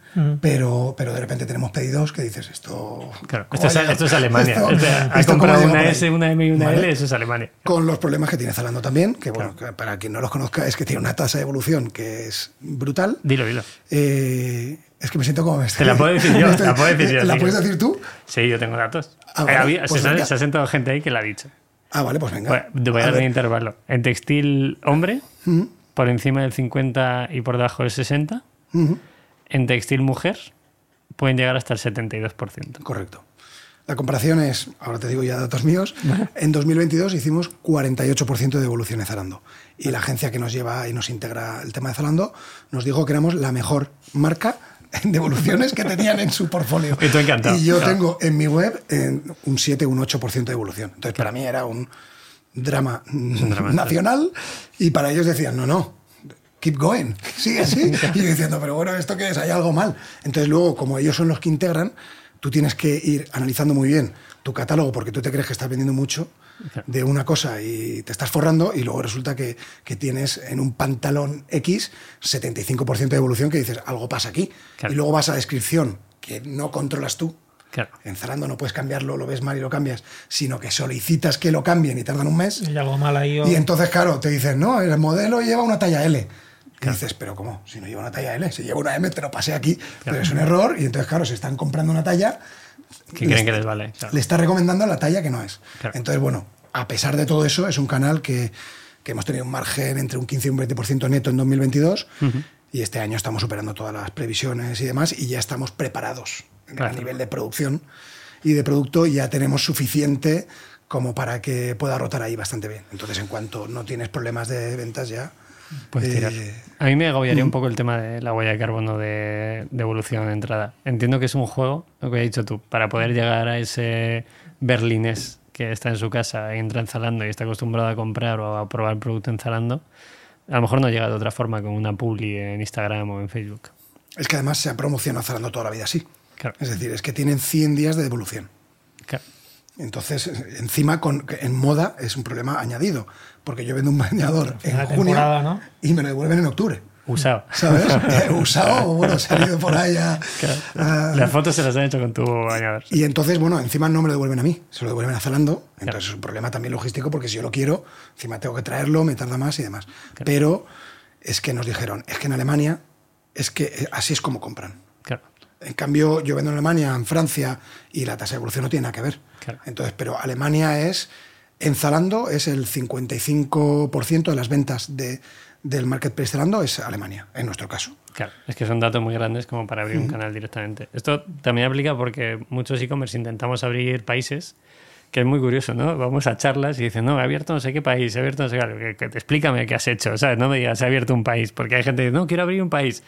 pero, pero de repente tenemos pedidos que dices esto. Claro. ¿cómo Esto es, esto es Alemania. Esto- ha esto comprado una? S, una M y una ¿Vale? L, eso es Alemania. Con los problemas que tiene Zalando también, que bueno, para quien no los conozca, es que tiene una tasa de evolución que es brutal. Dilo, dilo. Eh, es que me siento como. Te la puedo decir yo, me estoy- la puedo decir yo, ¿La puedes decir tú? Sí, yo tengo datos. Ah, Eh, vale, había- pues se, se ha sentado gente ahí que la ha dicho. Ah, vale, pues venga. Bueno, te voy a, A dar un intervalo. En textil hombre, Mm, por encima del 50 y por debajo del 60. mm, En textil mujer, pueden llegar hasta el 72%. correcto. La comparación es, ahora te digo ya datos míos, en 2022 hicimos 48% de evolución en Zalando. Y la agencia que nos lleva y nos integra el tema de Zalando nos dijo que éramos la mejor marca de evoluciones que tenían en su portfolio. Y tú encantado, Y yo claro. tengo en mi web en un 7, un 8% de evolución. Entonces, para mí era un drama, mm, drama, nacional y para ellos decían, no, no, keep going, sigue así. Y yo diciendo, pero bueno, ¿esto qué es? Hay algo mal. Entonces luego, como ellos son los que integran, tú tienes que ir analizando muy bien tu catálogo porque tú te crees que estás vendiendo mucho de una cosa y te estás forrando y luego resulta que, que tienes en un pantalón X 75% de evolución que dices, algo pasa aquí. Claro. Y luego vas a descripción que no controlas tú. Claro. En Zalando no puedes cambiarlo, lo ves mal y lo cambias, sino que solicitas que lo cambien y tardan un mes. Hay algo mal ahí. o- Y entonces, claro, te dicen, no, el modelo lleva una talla L. Y dices, pero ¿cómo? Si no lleva una talla L, si lleva una M, te lo pasé aquí. Pero es un error y entonces, claro, se están comprando una talla. Que creen que les vale. claro. Le está recomendando la talla que no es. Claro. Entonces, bueno, a pesar de todo eso, es un canal que, que hemos tenido un margen entre un 15 y un 20% neto en 2022 y este año estamos superando todas las previsiones y demás y ya estamos preparados Claro. a nivel de producción y de producto ya tenemos suficiente como para que pueda rotar ahí bastante bien. Entonces, en cuanto no tienes problemas de ventas ya... Puedes eh, tirar. A mí me agobiaría un poco el tema de la huella de carbono de, de evolución de entrada. Entiendo que es un juego, lo que has dicho tú, para poder llegar a ese berlinés que está en su casa, entra en Zalando y está acostumbrado a comprar o a probar producto en Zalando. A lo mejor no llega de otra forma con una publi en Instagram o en Facebook. Es que además se ha promocionado Zalando toda la vida así. Claro. Es decir, es que tienen 100 días de devolución. Claro. Entonces, encima con, en moda es un problema añadido, porque yo vendo un bañador en junio ¿no? y me lo devuelven en octubre. Usado. ¿Sabes? Eh, Usado, bueno, se ha ido por ahí a- a- Las fotos se las han hecho con tu bañador. Y entonces, bueno, encima no me lo devuelven a mí, se lo devuelven a Zalando. Entonces es un problema también logístico porque si yo lo quiero, encima tengo que traerlo, me tarda más y demás. Pero es que nos dijeron, es que en Alemania es que eh, así es como compran. Claro. En cambio, yo vendo en Alemania, en Francia, y la tasa de evolución no tiene nada que ver. Claro. Entonces, pero Alemania es, en Zalando, es el 55% de las ventas de, del marketplace Zalando es Alemania, en nuestro caso. Claro, es que son datos muy grandes como para abrir un canal directamente. Esto también aplica porque muchos e-commerce intentamos abrir países, que es muy curioso, ¿no? Vamos a charlas y dicen, no, he abierto no sé qué país, he abierto no sé qué, que, que, explícame qué has hecho, ¿sabes? No me digas, he abierto un país, porque hay gente que dice, no, quiero abrir un país.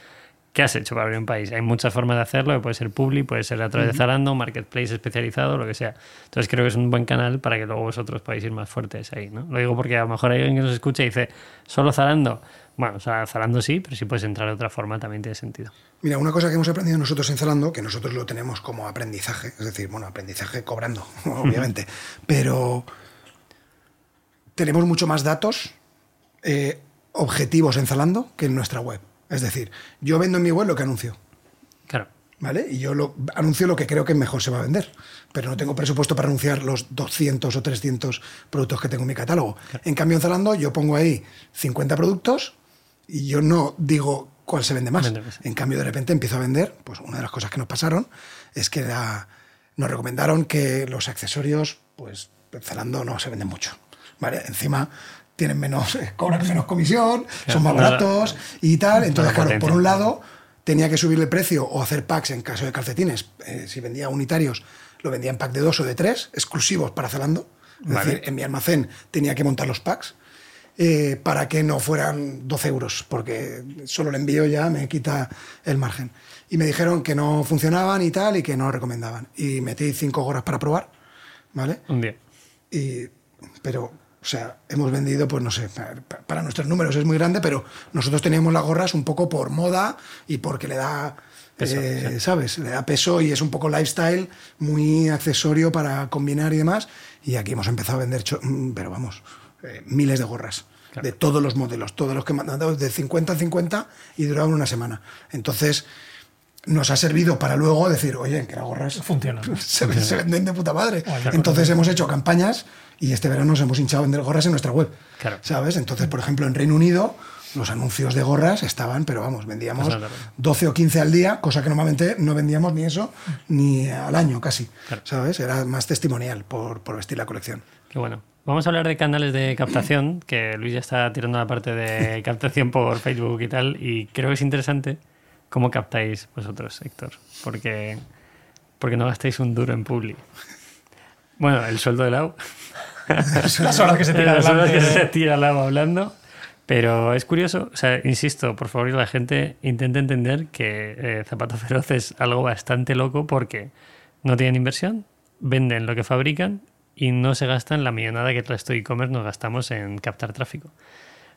¿Qué has hecho para abrir un país? Hay muchas formas de hacerlo, puede ser public, puede ser a través de Zalando, marketplace especializado, lo que sea. Entonces creo que es un buen canal para que luego vosotros podáis ir más fuertes ahí, ¿no? Lo digo porque a lo mejor hay alguien que nos escucha y dice, ¿solo Zalando? Bueno, o sea, Zalando sí, pero si puedes entrar de otra forma también tiene sentido. Mira, una cosa que hemos aprendido nosotros en Zalando, que nosotros lo tenemos como aprendizaje, es decir, bueno, aprendizaje cobrando, obviamente, pero tenemos mucho más datos eh, objetivos en Zalando que en nuestra web. Es decir, yo vendo en mi web lo que anuncio. Claro. ¿Vale? Y yo lo, anuncio lo que creo que mejor se va a vender. Pero no tengo presupuesto para anunciar los 200 o 300 productos que tengo en mi catálogo. Claro. En cambio, en Zalando yo pongo ahí 50 productos y yo no digo cuál se vende más. Vende más. En cambio, de repente empiezo a vender. Pues una de las cosas que nos pasaron es que nos recomendaron que los accesorios, pues Zalando no se venden mucho. ¿Vale? Encima tienen menos, cobran menos comisión, claro, son más baratos y tal. Entonces, claro, por un lado tenía que subirle el precio o hacer packs en caso de calcetines. Eh, si vendía unitarios, lo vendía en pack de dos o de tres, exclusivos para Zalando. Es vale. decir, en mi almacén tenía que montar los packs eh, para que no fueran 12 euros, porque solo el envío ya me quita el margen. Y me dijeron que no funcionaban y tal, y que no lo recomendaban. Y metí cinco horas para probar, ¿vale? Un día. Y, pero o sea, hemos vendido, pues no sé, para nuestros números es muy grande, pero nosotros teníamos las gorras un poco por moda y porque le da, peso, eh, sí. ¿sabes? Le da peso y es un poco lifestyle, muy accesorio para combinar y demás. Y aquí hemos empezado a vender, pero vamos, eh, miles de gorras. Claro. De todos los modelos, todos los que dado de 50 a 50 y duraban una semana. Entonces, nos ha servido para luego decir, oye, que las gorras funcionan. Se, se, venden de puta madre. Entonces hemos hecho campañas y este verano nos hemos hinchado a vender gorras en nuestra web. Claro. ¿Sabes? Entonces, por ejemplo, en Reino Unido los anuncios de gorras estaban, pero vamos, vendíamos Claro. 12 o 15 al día, cosa que normalmente no vendíamos ni eso ni al año casi. Claro. ¿Sabes? Era más testimonial por, por vestir la colección. Qué bueno. Vamos a hablar de canales de captación, que Luis ya está tirando la parte de captación por Facebook y tal, y creo que es interesante cómo captáis vosotros, Héctor, porque, porque no gastáis un duro en Publi. Bueno, el sueldo de Lau. Las horas que se tira Las horas que adelante. se tira Lau hablando. Pero es curioso, o sea, insisto, por favor, la gente intente entender que eh, Zapato Feroz es algo bastante loco porque no tienen inversión, venden lo que fabrican y no se gastan la millonada que el resto de e-commerce nos gastamos en captar tráfico.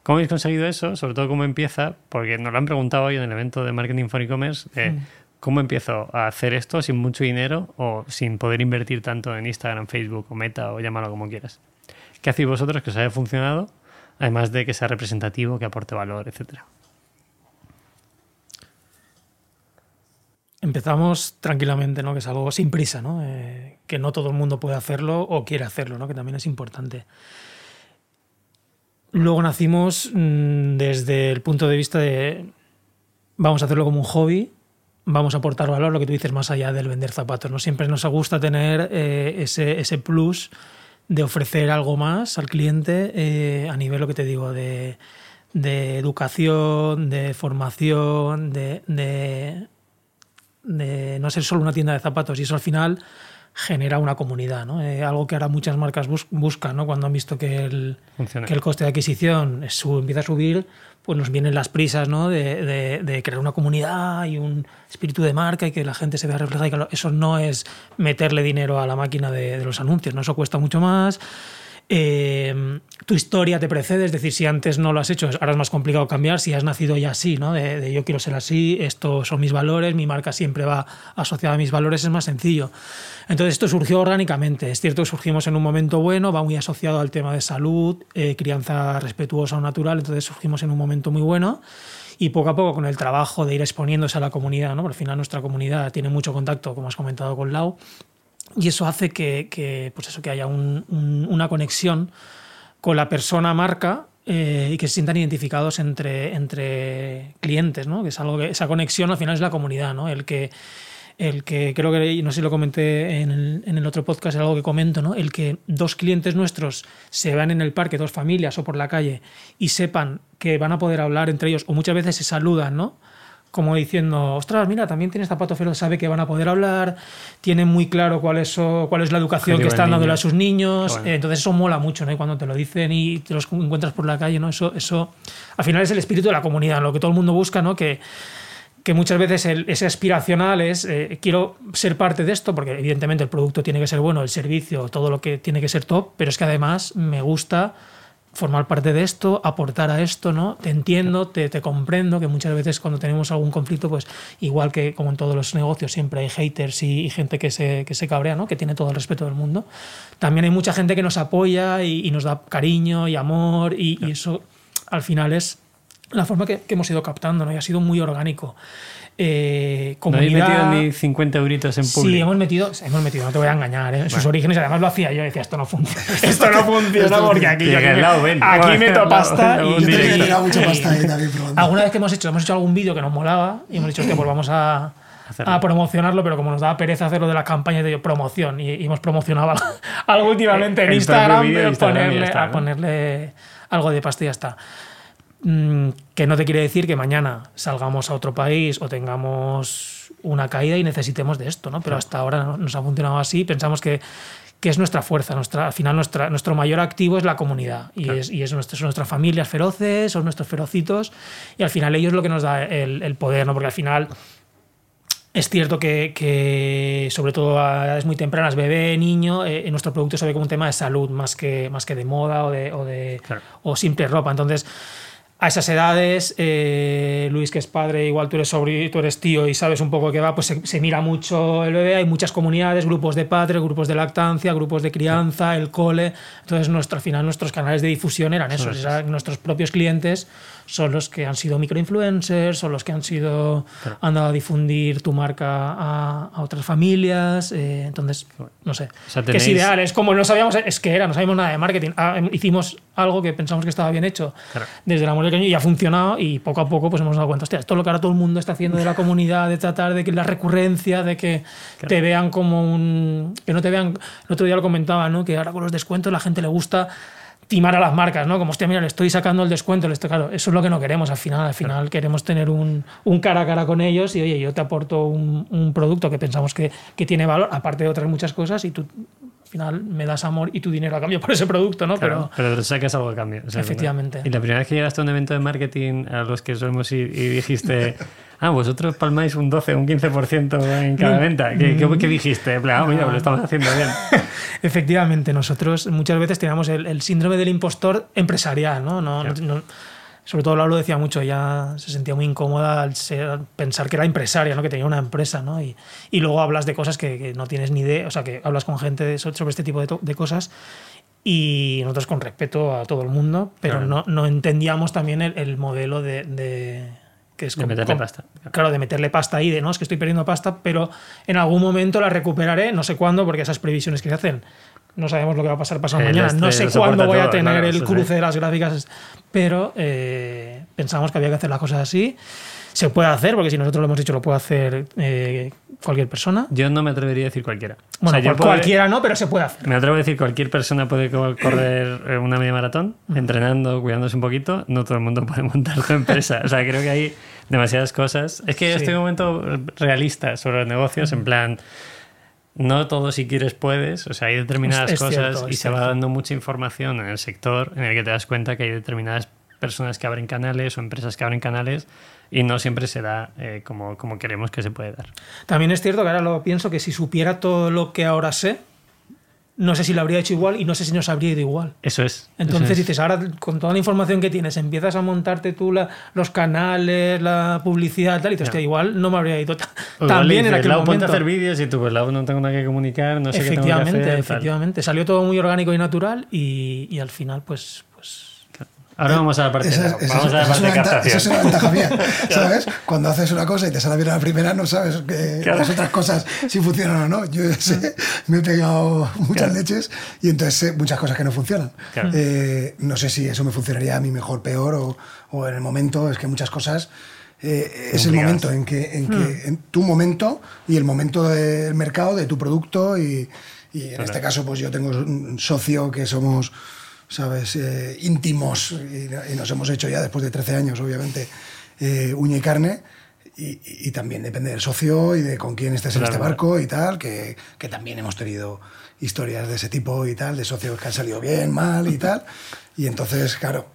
¿Cómo habéis conseguido eso? Sobre todo cómo empieza, porque nos lo han preguntado hoy en el evento de Marketing for E-Commerce, eh, Mm. ¿Cómo empiezo a hacer esto sin mucho dinero o sin poder invertir tanto en Instagram, Facebook o Meta o llámalo como quieras? ¿Qué hacéis vosotros que os haya funcionado? Además de que sea representativo, que aporte valor, etcétera. Empezamos tranquilamente, ¿no? Que es algo sin prisa, ¿no? Eh, que no todo el mundo puede hacerlo o quiere hacerlo, ¿no? Que también es importante. Luego nacimos mmm, desde el punto de vista de vamos a hacerlo como un hobby, vamos a aportar valor, lo que tú dices, más allá del vender zapatos. ¿no? Siempre nos gusta tener eh, ese, ese plus de ofrecer algo más al cliente eh, a nivel, lo que te digo, de, de educación, de formación, de, de, de, no ser solo una tienda de zapatos. Y eso al final genera una comunidad, ¿no? Eh, algo que ahora muchas marcas bus buscan, ¿no? Cuando han visto que el, que el coste de adquisición sube, empieza a subir, pues nos vienen las prisas, ¿no? De, de, de, crear una comunidad y un espíritu de marca y que la gente se vea reflejada. Y que eso no es meterle dinero a la máquina de, los anuncios, ¿no? Eso cuesta mucho más. Eh, tu historia te precede, es decir, si antes no lo has hecho, ahora es más complicado cambiar, si has nacido ya así, ¿no? De, yo quiero ser así, estos son mis valores, mi marca siempre va asociada a mis valores, es más sencillo. Entonces esto surgió orgánicamente, es cierto surgimos en un momento bueno, va muy asociado al tema de salud, eh, crianza respetuosa o natural, entonces surgimos en un momento muy bueno y poco a poco con el trabajo de ir exponiéndose a la comunidad, ¿no? Porque al final nuestra comunidad tiene mucho contacto, como has comentado con Lau, y eso hace que, que, pues eso, que haya un, un, una conexión con la persona marca eh, y que se sientan identificados entre, entre clientes, ¿no? que es algo esa conexión al final es la comunidad, ¿no? el que el que creo que, no sé si lo comenté en el, en el otro podcast, es algo que comento, ¿no? El que dos clientes nuestros se vean en el parque, dos familias o por la calle, y sepan que van a poder hablar entre ellos, o muchas veces se saludan, ¿no? Como diciendo, ostras, mira, también tienes zapato feroz, sabe que van a poder hablar, tienen muy claro cuál es, cuál es la educación que están dándole a sus niños, entonces eso mola mucho, ¿no? Y cuando te lo dicen y te los encuentras por la calle, ¿no? Eso, eso al final es el espíritu de la comunidad, lo que todo el mundo busca, ¿no? Que, que muchas veces el, ese aspiracional es, eh, quiero ser parte de esto, porque evidentemente el producto tiene que ser bueno, el servicio, todo lo que tiene que ser top, pero es que además me gusta formar parte de esto, aportar a esto, ¿no? Te entiendo, te, te, comprendo, que muchas veces cuando tenemos algún conflicto, pues igual que como en todos los negocios, siempre hay haters y, gente que se, que se cabrea, ¿no? Que tiene todo el respeto del mundo. También hay mucha gente que nos apoya y, nos da cariño y amor y, y, eso al final es la forma que, que hemos ido captando, ¿no? Y ha sido muy orgánico eh, comunidad. ¿No habéis metido ni 50 euritos en público? Sí, hemos metido, hemos metido, no te voy a engañar. ¿eh? Sus orígenes, además lo hacía yo, decía, esto no funciona. esto no funciona porque aquí, yo, aquí, lado, ven, aquí meto pasta. y yo tenía mucha pasta ahí también probando. Alguna vez que hemos hecho, hemos hecho algún vídeo que nos molaba y hemos dicho que pues vamos a, a promocionarlo, pero como nos daba pereza hacerlo de la campaña de promoción y, hemos promocionado algo, últimamente en Instagram, ponerle, a ponerle algo de pasta y ya está. Mm, que no te quiere decir que mañana salgamos a otro país o tengamos una caída y necesitemos de esto, ¿no? Pero hasta ahora nos ha funcionado así. Pensamos que, que es nuestra fuerza. Nuestra, al final, nuestra, nuestro mayor activo es la comunidad. Y, es, y es nuestra, son nuestras familias feroces, son nuestros ferocitos. Y al final, ellos es lo que nos da el, el poder, ¿no? Porque al final. Es cierto que, que, sobre todo a edades muy tempranas, bebé, niño, eh, nuestro producto se ve como un tema de salud más que, más que de moda o de, o, de, o simple ropa. Entonces, a esas edades, eh, Luis, que es padre, igual tú eres sobrino, tú eres tío y sabes un poco qué va, pues se, mira mucho el bebé, hay muchas comunidades, grupos de padres, grupos de lactancia, grupos de crianza, el cole. Entonces, nuestro, al final, nuestros canales de difusión eran esos, eran nuestros propios clientes son los que han sido microinfluencers, son los que han sido han dado a difundir tu marca a, otras familias. Eh, entonces, no sé. Que es ideal, es como no sabíamos, es que era, no sabíamos nada de marketing. Ah, em, hicimos algo que pensamos que estaba bien hecho desde la muerte y ha funcionado y poco a poco pues hemos dado cuenta, hostia, esto es lo que ahora todo el mundo está haciendo de la comunidad, de tratar de que la recurrencia, de que te vean como un... que no te vean... El otro día lo comentaba, ¿no? Que ahora con los descuentos la gente le gusta timar a las marcas, ¿no? Como, hostia, mira, le estoy sacando el descuento, le estoy, claro, eso es lo que no queremos al final. Al final queremos tener un, un, cara a cara con ellos y, oye, yo te aporto un, un producto que pensamos que, que, tiene valor, aparte de otras muchas cosas, y tú al final me das amor y tu dinero a cambio por ese producto, ¿no? pero, pero sacas algo a cambio. efectivamente. Y la primera vez que llegaste a un evento de marketing a los que solemos ir y dijiste... Ah, vosotros palmáis un 12, un 15% en cada venta. ¿Qué, qué, dijiste? Ah, mira, lo estamos haciendo bien. Efectivamente, nosotros muchas veces teníamos el, síndrome del impostor empresarial, ¿no? no, sobre todo Laura lo decía mucho, ella se sentía muy incómoda al pensar que era empresaria, ¿no? que tenía una empresa, ¿no? y, y luego hablas de cosas que, no tienes ni idea, o sea, que hablas con gente sobre este tipo de, de cosas y nosotros con respeto a todo el mundo, pero no, no, entendíamos también el, el modelo de, de que es de meterle pasta. Claro, de meterle pasta ahí, de no, es que estoy perdiendo pasta, pero en algún momento la recuperaré, no sé cuándo, porque esas previsiones que se hacen, no sabemos lo que va a pasar pasado mañana, no sé cuándo voy a tener el cruce de las gráficas, pero eh, pensamos que había que hacer las cosas así. Se puede hacer, porque si nosotros lo hemos dicho, lo puede hacer eh, cualquier persona. Yo no me atrevería a decir cualquiera. Bueno, yo cualquiera no, pero se puede hacer. Me atrevo a decir cualquier persona puede correr eh, una media maratón, entrenando, cuidándose un poquito. No todo el mundo puede montar su empresa. o sea, creo que hay demasiadas cosas. Es que estoy en un momento realista sobre los negocios, en plan no todo si quieres puedes, o sea, hay determinadas cosas y se va dando mucha información en el sector en el que te das cuenta que hay determinadas personas que abren canales o empresas que abren canales y no siempre se da eh, como, como queremos que se puede dar. También es cierto que ahora lo pienso que si supiera todo lo que ahora sé, no sé si lo habría hecho igual y no sé si nos habría ido igual. Eso es. Entonces dices, ahora con toda la información que tienes, empiezas a montarte tú los canales, la publicidad, tal, y dices, que igual no me habría ido tan bien en aquel momento. ponte a hacer vídeos y tú, pues lado no tengo nada que comunicar, no sé qué tengo que hacer. Efectivamente, salió todo muy orgánico y natural y, y al final, pues, Ahora vamos a la parte, esa, vamos a la parte de captación. Esa es una ventaja mía, ¿sabes? Cuando haces una cosa y te sale bien a la primera, no sabes que las otras cosas si funcionan o no. Yo sé, me he pegado muchas leches y entonces sé muchas cosas que no funcionan. Eh, no sé si eso me funcionaría a mí mejor, peor o, o, en el momento. Es que muchas cosas eh, es el momento en que, en, que en tu momento y el momento del mercado de tu producto y, y en este caso pues yo tengo un socio que somos sabes eh, íntimos y, y nos hemos hecho ya después de 13 años obviamente eh, uña y carne y, y también depende del socio y de con quién estés en Claro, este claro. barco y tal, que, que también hemos tenido historias de ese tipo y tal, de socios que han salido bien, mal y tal. Y entonces, claro,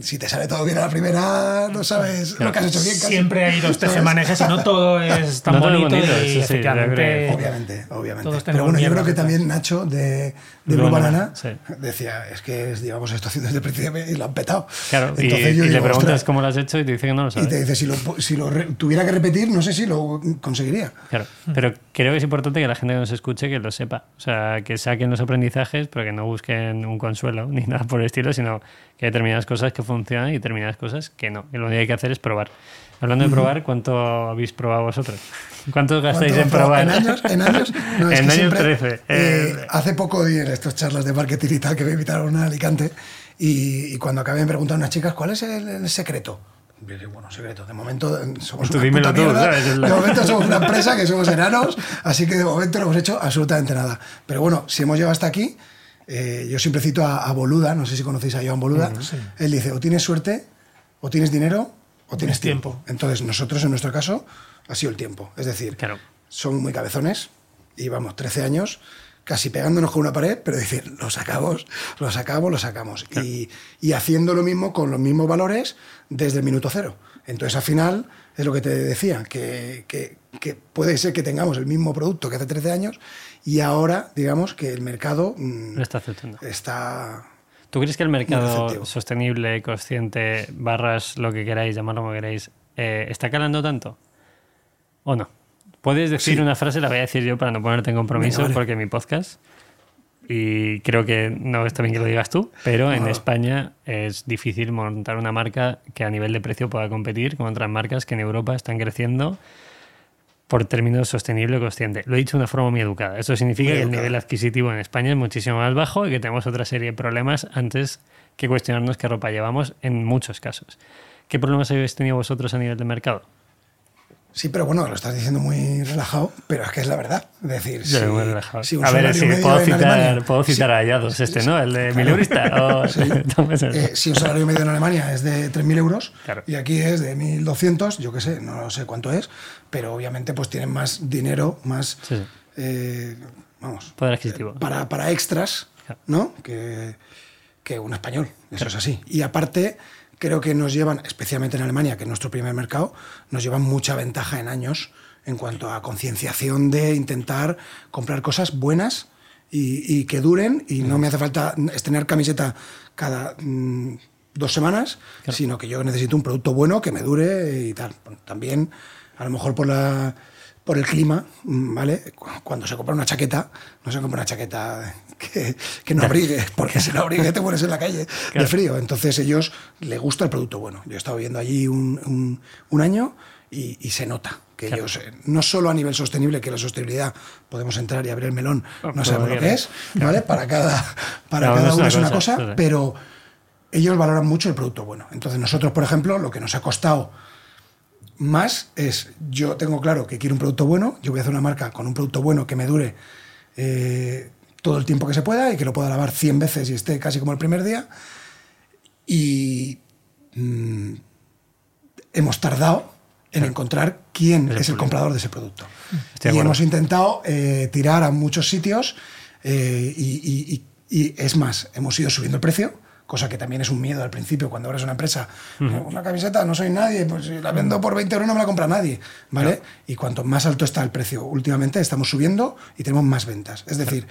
si te sale todo bien a la primera, no sabes lo que has hecho bien. casi. Siempre hay ¿Sabes? tejemanejes y no todo es tan No bonito, bonito, y sí, efectivamente. creo. Obviamente, obviamente. Todos Pero bueno, yo creo que también Nacho de, de Blue Banana, sí. decía, es que es, llevamos esto haciendo desde el principio y lo han petado. Claro, y, yo y le preguntas cómo lo has hecho y te dice que no lo y sabes. te dice, si lo, si lo tuviera que repetir, no sé si lo conseguiría. Claro, pero creo que es importante que la gente que nos escuche que lo sepa. O sea, que saquen los aprendizajes, pero que no busquen un consuelo ni nada por el estilo, sino que hay determinadas cosas que funcionan y determinadas cosas que no. Y lo único que hay que hacer es probar. Hablando de probar, ¿cuánto habéis probado vosotros? ¿Cuánto gastáis en ¿Cuánto? probar? En años, en años, no, es en años siempre, 13. eh, Eh, hace poco di en estas charlas de marketing y tal que me invitaron a Alicante y, y cuando acabé me preguntaron unas chicas cuál es el, el secreto. Bueno, secreto. De momento eh, somos Tú una puta tú, De momento somos una empresa que somos enanos, así que de momento no hemos hecho absolutamente nada. Pero bueno, si hemos llegado hasta aquí, eh, yo siempre cito a, a Boluda, no sé si conocéis a Joan Boluda. Él dice, o tienes suerte, o tienes dinero, o tienes tiempo. tiempo. Entonces, nosotros en nuestro caso ha sido el tiempo. Es decir, Claro. somos muy cabezones y vamos 13 años casi pegándonos con una pared, pero decir, lo sacamos, lo sacamos, lo sacamos. Y, y haciendo lo mismo con los mismos valores desde el minuto cero. Entonces, al final, es lo que te decía, que, que- que puede ser que tengamos el mismo producto que hace 13 años y ahora, digamos, que el mercado mm, Lo está aceptando. está... ¿Tú crees que el mercado sostenible, consciente, barras, lo que queráis, llamarlo como queráis, eh, está calando tanto? ¿O no? Puedes decir Sí. una frase, la voy a decir yo para no ponerte en compromiso, Venga, vale. porque mi podcast, y creo que no está bien que lo digas tú, pero en No. España es difícil montar una marca que a nivel de precio pueda competir con otras marcas que en Europa están creciendo por términos sostenible y consciente. Lo he dicho de una forma muy educada. Eso significa Muy que el nivel adquisitivo en España es muchísimo más bajo y que tenemos otra serie de problemas antes que cuestionarnos qué ropa llevamos en muchos casos. ¿Qué problemas habéis tenido vosotros a nivel de mercado? Sí, pero bueno, lo estás diciendo muy relajado, pero es que es la verdad. Es decir, si, muy relajado. si un a ver, si puedo citar, Alemania- puedo citar a Yados, este, ¿no? El de mileurista. o- Tomes eso. Eh, si un salario medio en Alemania es de 3.000 euros Claro. y aquí es de 1.200, yo qué sé, no sé cuánto es, pero obviamente pues tienen más dinero, más, Sí, sí. eh, vamos, Poder adquisitivo. para, para extras, Claro. ¿no? Que, que un español, eso es así. Y aparte, creo que nos llevan, especialmente en Alemania, que es nuestro primer mercado, nos llevan mucha ventaja en años en cuanto a concienciación de intentar comprar cosas buenas y, y que duren y no me hace falta estrenar camiseta cada mm, dos semanas, sino que yo necesito un producto bueno que me dure y tal. También, a lo mejor por la por el clima, ¿vale? Cu- Cuando se compra una chaqueta, no se compra una chaqueta que, que no abrigue, porque si no abrigue te mueres en la calle de frío. Entonces ellos les gusta el producto bueno. Yo he estado viendo allí un, un- un año y, y se nota que Claro. ellos, eh, no solo a nivel sostenible, que la sostenibilidad podemos entrar y abrir el melón, Oh, no sabemos lo que es, ¿vale? Para cada, para Cada uno cada es uno una es una cosa, cosa, pero ellos valoran mucho el producto bueno. Entonces nosotros, por ejemplo, lo que nos ha costado más es, yo tengo claro que quiero un producto bueno, yo voy a hacer una marca con un producto bueno que me dure eh, todo el tiempo que se pueda y que lo pueda lavar 100 veces y esté casi como el primer día. Y mm, hemos tardado en encontrar quién Es el es el público. comprador de ese producto. Estoy y hemos intentado eh, tirar a muchos sitios eh, y, y- y- y es más, hemos ido subiendo el precio, cosa que también es un miedo al principio cuando abres una empresa. Una camiseta, no soy nadie, pues si la vendo por 20 euros no me la compra nadie, ¿vale? Y cuanto más alto está el precio últimamente, estamos subiendo y tenemos más ventas. Es decir,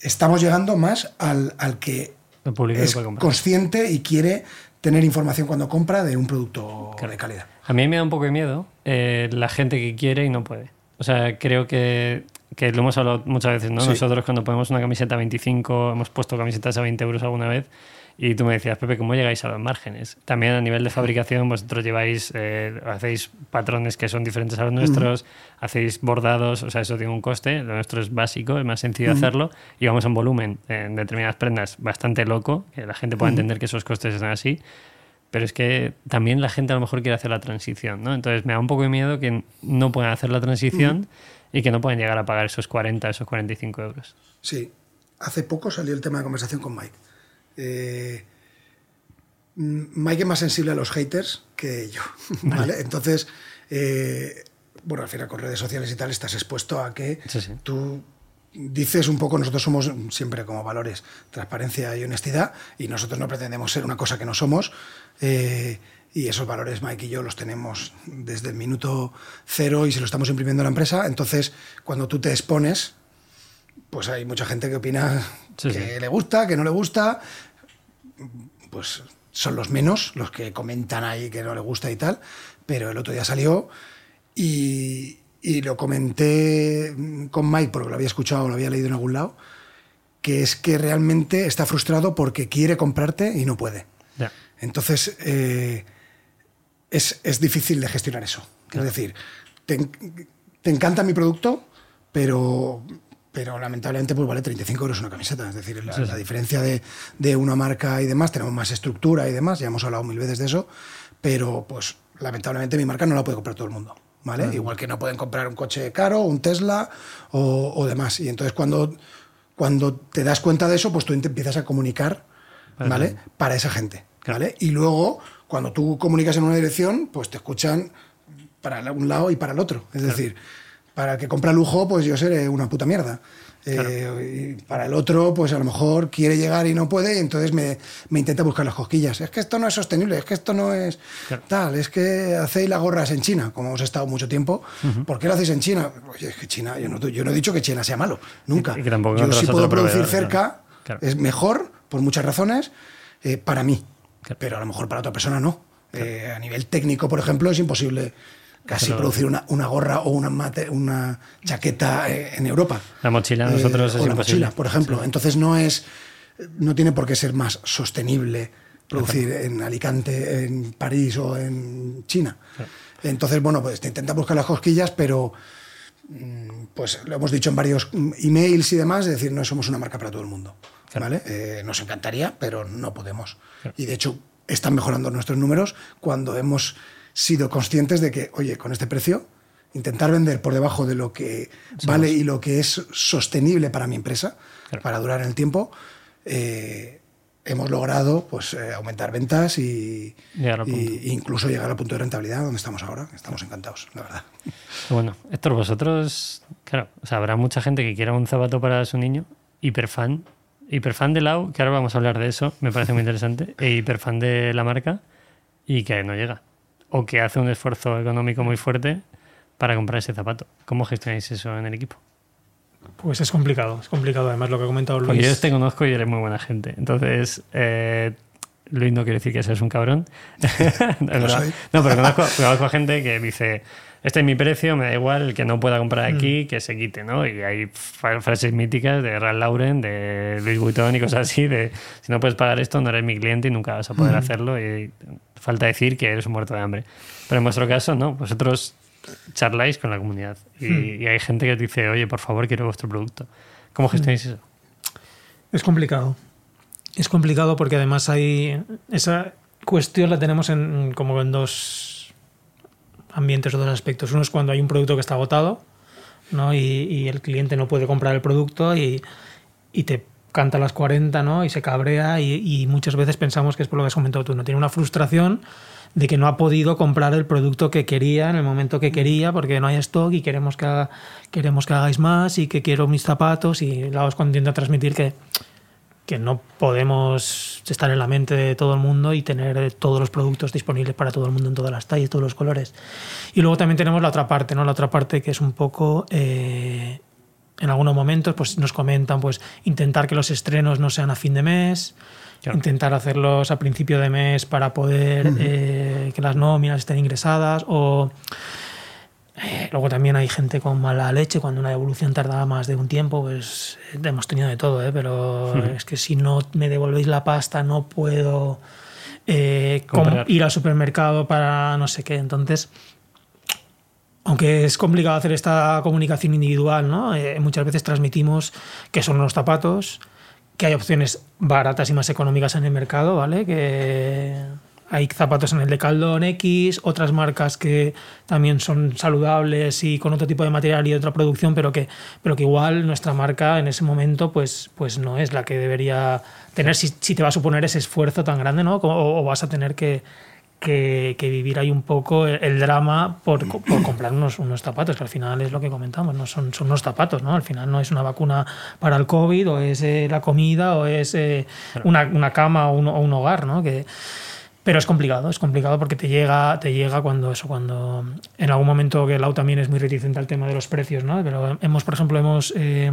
estamos llegando más al, al que El público que es consciente y quiere tener información cuando compra de un producto de calidad. A mí me da un poco de miedo eh, la gente que quiere y no puede. O sea, creo que, que lo hemos hablado muchas veces, ¿no? Sí. Nosotros cuando ponemos una camiseta a 25, hemos puesto camisetas a 20 euros alguna vez y tú me decías, Pepe, ¿cómo llegáis a los márgenes? También a nivel de fabricación, vosotros lleváis, eh, hacéis patrones que son diferentes a los nuestros, hacéis bordados, o sea, eso tiene un coste, lo nuestro es básico, es más sencillo hacerlo y vamos a un volumen en determinadas prendas bastante loco, que la gente pueda entender que esos costes están así pero es que también la gente a lo mejor quiere hacer la transición, ¿no? Entonces me da un poco de miedo que no puedan hacer la transición y que no puedan llegar a pagar esos 40, esos 45 euros. Sí, hace poco salió el tema de conversación con Mike. Eh, Mike es más sensible a los haters que yo, ¿vale? Entonces, eh, bueno, al final con redes sociales y tal estás expuesto a que tú dices un poco, nosotros somos siempre como valores transparencia y honestidad y nosotros no pretendemos ser una cosa que no somos. Eh, y esos valores Mike y yo los tenemos desde el minuto cero y se lo estamos imprimiendo a la empresa. Entonces, cuando tú te expones, pues hay mucha gente que opina que le gusta, que no le gusta. Pues son los menos los que comentan ahí que no le gusta y tal. Pero el otro día salió y, y lo comenté con Mike porque lo había escuchado, lo había leído en algún lado, que es que realmente está frustrado porque quiere comprarte y no puede. Entonces, eh, es, es, difícil de gestionar eso. Es decir, te, te, encanta mi producto, pero, pero lamentablemente pues vale 35 euros una camiseta. Es decir, la, la diferencia de, de, una marca y demás, tenemos más estructura y demás, ya hemos hablado mil veces de eso, pero pues lamentablemente mi marca no la puede comprar todo el mundo. ¿vale? Igual que no pueden comprar un coche caro, un Tesla o, demás. Y entonces cuando, cuando te das cuenta de eso, pues tú te empiezas a comunicar, ¿vale? Para esa gente, ¿vale? Y luego, cuando tú comunicas en una dirección, pues te escuchan para un lado y para el otro. Es decir, para el que compra lujo, pues yo seré una puta mierda. Eh, y para el otro, pues a lo mejor quiere llegar y no puede, y entonces me, me, intenta buscar las cosquillas. Es que esto no es sostenible, es que esto no es tal, es que hacéis las gorras en China, como hemos estado mucho tiempo. ¿Por qué lo hacéis en China? Oye, es que China, yo no, yo no he dicho que China sea malo, nunca. Y, yo si puedo producir cerca, es mejor, por muchas razones, eh, para mí. Pero a lo mejor para otra persona no. Eh, a nivel técnico, por ejemplo, es imposible casi producir una, una, gorra o una, mate, una chaqueta eh, en Europa. La mochila nosotros eh, es o la mochila, por ejemplo. Entonces no es no tiene por qué ser más sostenible producir en Alicante, en París o en China. Entonces, bueno, pues te intenta buscar las cosquillas, pero mm, pues lo hemos dicho en varios emails y demás, es decir, no somos una marca para todo el mundo. ¿vale? Eh, nos encantaría, pero no podemos. Y de hecho, están mejorando nuestros números cuando hemos sido conscientes de que, oye, con este precio, intentar vender por debajo de lo que vale y lo que es sostenible para mi empresa, para durar en el tiempo, eh, hemos logrado pues, eh, aumentar ventas y, y, incluso llegar al punto de rentabilidad donde estamos ahora. Estamos encantados, la verdad. Bueno, Héctor, vosotros, claro, habrá mucha gente que quiera un zapato para su niño, hiperfan, hiperfan de Lau, que ahora vamos a hablar de eso, me parece muy interesante, e hiperfan de la marca y que no llega o que hace un esfuerzo económico muy fuerte para comprar ese zapato. ¿Cómo gestionáis eso en el equipo? Pues es complicado, es complicado. Además, lo que ha comentado Luis. Porque yo te conozco y eres muy buena gente. Entonces, eh, Luis no quiere decir que seas un cabrón. no, pero conozco, conozco gente que dice: Este es mi precio, me da igual el que no pueda comprar aquí, mm. que se quite, ¿no? Y hay frases míticas de Ralph Lauren, de Luis Vuitton y cosas así: de si no puedes pagar esto, no eres mi cliente y nunca vas a poder mm. hacerlo. Y falta decir que eres un muerto de hambre. Pero en vuestro caso, no. Vosotros charláis con la comunidad y, hmm. hay gente que dice, oye, por favor, quiero vuestro producto. ¿Cómo gestionáis eso? Es complicado. Es complicado porque además hay. Esa cuestión la tenemos en, como en dos ambientes o dos aspectos. Uno es cuando hay un producto que está agotado ¿no? y, el cliente no puede comprar el producto y, y te canta a las 40 ¿no? y se cabrea y, muchas veces pensamos que es por lo que has comentado tú, no tiene una frustración de que no ha podido comprar el producto que quería en el momento que quería porque no hay stock y queremos que, queremos que hagáis más y que quiero mis zapatos y la es cuando intenta transmitir que, que no podemos estar en la mente de todo el mundo y tener todos los productos disponibles para todo el mundo en todas las tallas, todos los colores. Y luego también tenemos la otra parte, ¿no? La otra parte que es un poco... Eh, en algunos momentos pues, nos comentan pues, intentar que los estrenos no sean a fin de mes, intentar hacerlos a principio de mes para poder eh, que las nóminas estén ingresadas o... Eh, luego también hay gente con mala leche, cuando una devolución tarda más de un tiempo, pues eh, hemos tenido de todo, pero es que si no me devolvéis la pasta no puedo ir al supermercado para no sé qué. Entonces, aunque es complicado hacer esta comunicación individual, ¿no? Eh, muchas veces transmitimos que son los zapatos, que hay opciones baratas y más económicas en el mercado, ¿vale? Que hay zapatos en el de Caldón X, otras marcas que también son saludables y con otro tipo de material y otra producción, pero que, pero que igual nuestra marca en ese momento pues, pues no es la que debería tener si, si te va a suponer ese esfuerzo tan grande, ¿no? O, o vas a tener que, que, que, vivir ahí un poco el, drama por, por, comprar unos, unos zapatos, que al final es lo que comentamos, ¿no? son, son unos zapatos, ¿no? Al final no es una vacuna para el COVID, o es eh, la comida, o es eh, una, una, cama o un, o un hogar, ¿no? Que, pero es complicado, es complicado porque te llega, te llega cuando eso, cuando en algún momento que Lau también es muy reticente al tema de los precios, ¿no? Pero hemos, por ejemplo, hemos eh,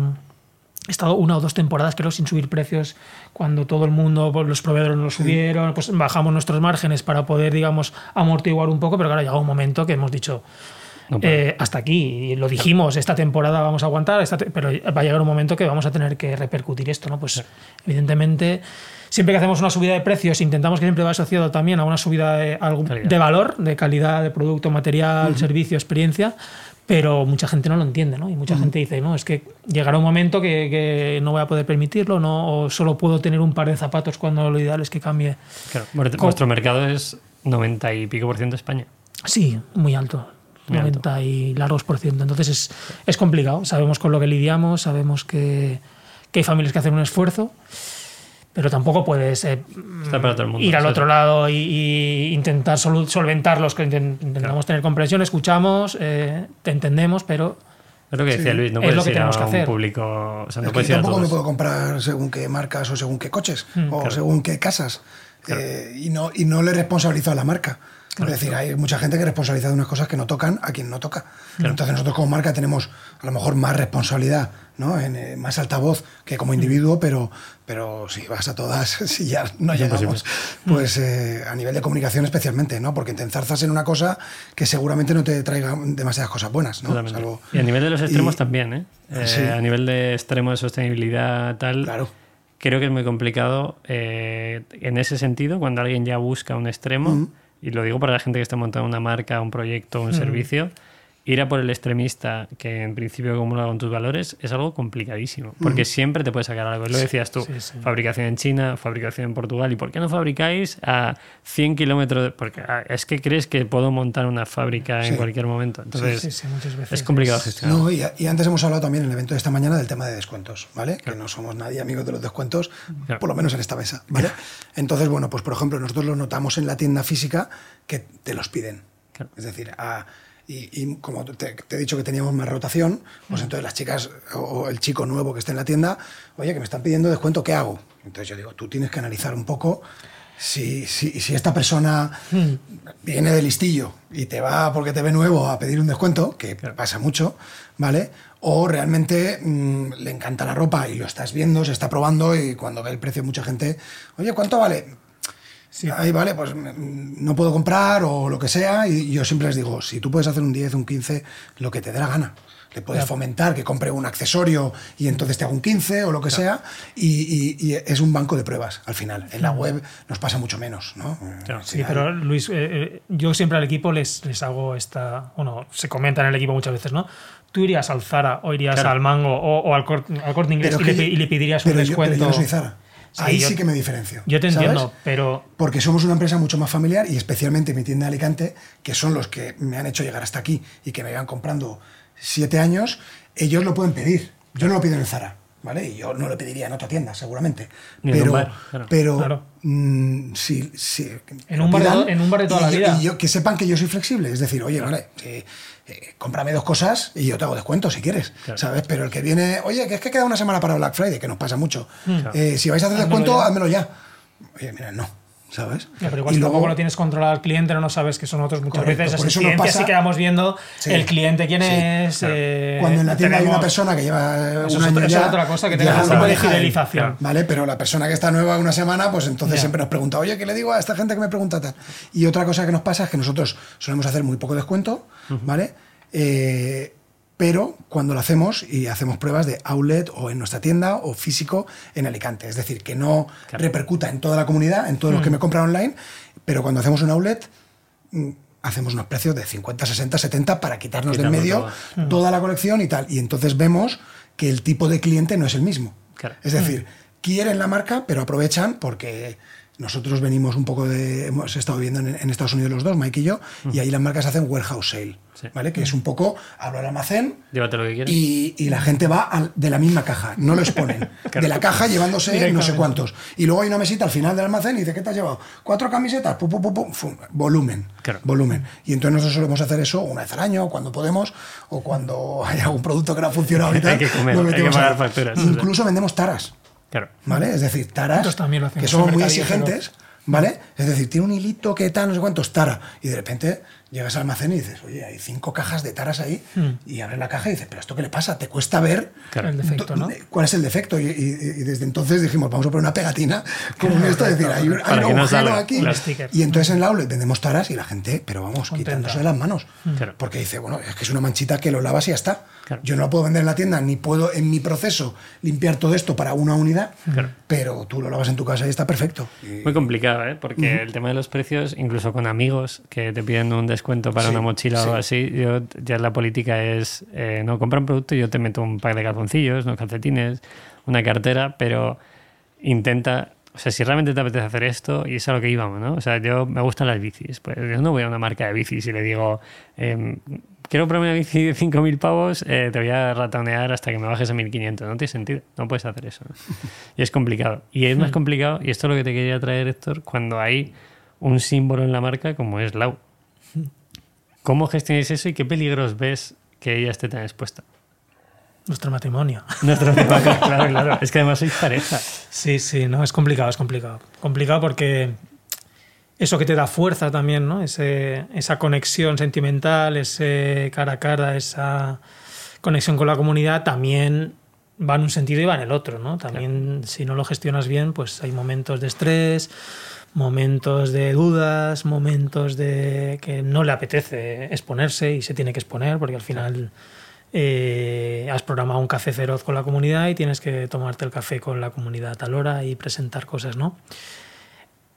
estado una o dos temporadas, creo, sin subir precios cuando todo el mundo, pues, los proveedores nos subieron, pues bajamos nuestros márgenes para poder, digamos, amortiguar un poco, pero claro, llega un momento que hemos dicho, no, eh, hasta aquí, y lo dijimos, esta temporada vamos a aguantar, esta pero va a llegar un momento que vamos a tener que repercutir esto, ¿no? Pues sí. evidentemente, siempre que hacemos una subida de precios, intentamos que siempre va asociado también a una subida de, de valor, de calidad de producto, material, uh -huh. servicio, experiencia, pero mucha gente no lo entiende, ¿no? Y mucha uh -huh. gente dice, no, es que llegará un momento que, que, no voy a poder permitirlo, ¿no? O solo puedo tener un par de zapatos cuando lo ideal es que cambie. Claro, vuestro mercado es 90 y pico por ciento de España. Sí, muy alto. 90 y largos por ciento. Entonces es, es complicado. Sabemos con lo que lidiamos, sabemos que, que hay familias que hacen un esfuerzo pero tampoco puedes eh, mundo, ir al otro lado y, y intentar sol solventarlos, que intentamos claro. tener comprensión, escuchamos, eh, te entendemos, pero... Es lo que decía sí. Luis, no puedes es lo que ir tenemos a que un hacer. público... O sea, no es puedes que ir a tampoco todos. me puedo comprar según qué marcas o según qué coches Mm, o claro. según qué casas. Claro. Eh, y, no, y no le responsabilizo a la marca. Es decir, hay mucha gente que responsabiliza de unas cosas que no tocan a quien no toca. Claro. Entonces nosotros como marca tenemos a lo mejor más responsabilidad, ¿no? En, eh, más altavoz que como individuo, pero, pero si vas a todas, si ya no Es llegamos, pues eh, a nivel de comunicación especialmente, ¿no? Porque te enzarzas en una cosa que seguramente no te traiga demasiadas cosas buenas, ¿no? Salvo... Y a nivel de los extremos y, también, ¿eh? eh sí. A nivel de extremo de sostenibilidad tal... Claro creo que es muy complicado eh, en ese sentido cuando alguien ya busca un extremo, mm. Y lo digo para la gente que está montando una marca, un proyecto, un mm. servicio, ir a por el extremista que en principio comulga con tus valores es algo complicadísimo, porque siempre te puede sacar algo. Lo decías tú, sí, sí. fabricación en China, fabricación en Portugal, ¿y por qué no fabricáis a 100 kilómetros? Porque ah, es que crees que puedo montar una fábrica sí. en cualquier momento. Entonces, sí, muchas veces es complicado gestionar. No, y, y, antes hemos hablado también en el evento de esta mañana del tema de descuentos, ¿vale? Claro. Que no somos nadie amigos de los descuentos, claro. por lo menos en esta mesa, ¿vale? Entonces, bueno, pues por ejemplo, nosotros lo notamos en la tienda física que te los piden. Es decir, a y, y como te, te, he dicho que teníamos más rotación, pues entonces las chicas o el chico nuevo que esté en la tienda, oye, que me están pidiendo descuento, ¿qué hago? Entonces yo digo, tú tienes que analizar un poco si, si, si esta persona Hmm. viene de listillo y te va porque te ve nuevo a pedir un descuento, que pasa mucho, ¿vale? O realmente mmm, le encanta la ropa y lo estás viendo, se está probando y cuando ve el precio mucha gente, oye, ¿cuánto vale? Sí. Ahí vale, pues no puedo comprar o lo que sea. Y yo siempre les digo, si tú puedes hacer un 10, un 15, lo que te dé la gana. Le puedes claro. fomentar que compre un accesorio y entonces te haga un 15 o lo que claro. sea. Y, y, y, es un banco de pruebas al final. En la web nos pasa mucho menos, ¿no? Claro, sí, pero Luis, eh, eh, yo siempre al equipo les, les hago esta. Bueno, se comenta en el equipo muchas veces, ¿no? tú irías al Zara o irías al Mango o, o al, corte, al, corte inglés y le, y le, pedirías un descuento. Yo, pero yo no soy Zara. Sí, Ahí yo, sí que me diferencio. Yo te entiendo, pero. Porque somos una empresa mucho más familiar y especialmente mi tienda de Alicante, que son los que me han hecho llegar hasta aquí y que me iban comprando siete años, ellos lo pueden pedir. Yo no lo pido en el Zara, ¿vale? Y yo no lo pediría en otra tienda, seguramente. Ni pero, en un bar, claro. pero claro. Mmm, sí, sí, en, un bar de, en un bar de toda y, la vida. Y yo, que sepan que yo soy flexible, es decir, oye, vale, eh, eh, cómprame dos cosas y yo te hago descuento si quieres, claro. ¿sabes? Pero el que viene, oye, que es que queda una semana para Black Friday, que nos pasa mucho. Claro. Eh, si vais a hacer descuento, házmelo ya. Oye, mira, no. ¿Sabes? Pero igual y si luego, tampoco lo tienes controlado al cliente, no sabes que son otros muchas correcto, veces. Por eso pasa, sí que vamos viendo sí, el cliente quién sí, es. Claro. Eh, Cuando en la tienda tenemos, hay una persona que lleva un año es ya, otra cosa, que tenga un tipo de fidelización. Vale, pero la persona que está nueva una semana, pues entonces yeah. siempre nos pregunta, oye, ¿qué le digo a esta gente que me pregunta tal? Y otra cosa que nos pasa es que nosotros solemos hacer muy poco descuento, uh -huh. ¿vale? Eh, pero cuando lo hacemos y hacemos pruebas de outlet o en nuestra tienda o físico en Alicante. Es decir, que no claro. repercuta en toda la comunidad, en todos mm. los que me compran online, pero cuando hacemos un outlet mm, hacemos unos precios de 50, 60, 70 para quitarnos del medio toda. toda. la colección y tal. Y entonces vemos que el tipo de cliente no es el mismo. Claro. Es decir, mm. quieren la marca, pero aprovechan porque nosotros venimos un poco de. Hemos estado viviendo en, en Estados Unidos los dos, Mike y yo, y ahí las marcas hacen warehouse sale, Sí. ¿vale? Que es un poco, hablo al almacén Llévate lo que quieras. y, y la gente va al- de la misma caja, no lo exponen. De la caja llevándose no sé cuántos. Y luego hay una mesita al final del almacén y dice, ¿qué te has llevado? Cuatro camisetas, pu, pu, pu, pu, fum, volumen. Claro. Volumen. Y entonces nosotros solemos hacer eso una vez al año, cuando podemos, o cuando hay algún producto que no ha funcionado y tal. Hay que comer, hay que pagar facturas, o sea. Incluso vendemos taras. Claro. ¿Vale? Es decir, taras que somos muy exigentes, ¿vale? Es decir, tiene un hilito que tal, no sé cuántos, tara. Y de repente llegas al almacén y dices, oye, hay cinco cajas de taras ahí. Y abres la caja y dices, ¿pero esto qué le pasa? Te cuesta ver Claro. El defecto, ¿no? cuál es el defecto. Y, y- y desde entonces dijimos, vamos a poner una pegatina como en esto, es decir, hay un, hay un no agujero salga, aquí. claro. Y entonces en el outlet vendemos taras y la gente, pero vamos, Contenta. quitándose de las manos. Claro. Porque dice, bueno, es que es una manchita que lo lavas y ya está. Claro. Yo no la puedo vender en la tienda, ni puedo en mi proceso limpiar todo esto para una unidad, pero tú lo lavas en tu casa y está perfecto. Y- Muy complicado, ¿eh? Porque el tema de los precios, incluso con amigos que te piden un descuento para Sí, una mochila o algo así, yo, ya la política es, eh, no, compra un producto y yo te meto un pack de calzoncillos, unos calcetines, una cartera, pero intenta, o sea, si realmente te apetece hacer esto, y es a lo que íbamos, ¿no? O sea, yo me gustan las bicis, pues yo no voy a una marca de bicis y le digo, em, quiero comprarme una bici de 5.000 pavos, eh, te voy a ratonear hasta que me bajes a 1.500. No tiene sentido, no puedes hacer eso. ¿no? Y es complicado. Y es más complicado, y esto es lo que te quería traer, Héctor, cuando hay un símbolo en la marca como es Lau. ¿Cómo gestionáis eso y qué peligros ves que ella esté tan expuesta? Nuestro matrimonio. Nuestro tema, claro, claro. Es que además sois pareja. Sí, sí, no, es complicado, es complicado. Complicado porque eso que te da fuerza también, ¿no? Ese, esa conexión sentimental, ese cara a cara, esa conexión con la comunidad también va en un sentido y va en el otro, ¿no? También si no lo gestionas bien, pues hay momentos de estrés, momentos de dudas, momentos de que no le apetece exponerse y se tiene que exponer porque al final eh, has programado un café feroz con la comunidad y tienes que tomarte el café con la comunidad a tal hora y presentar cosas, ¿no?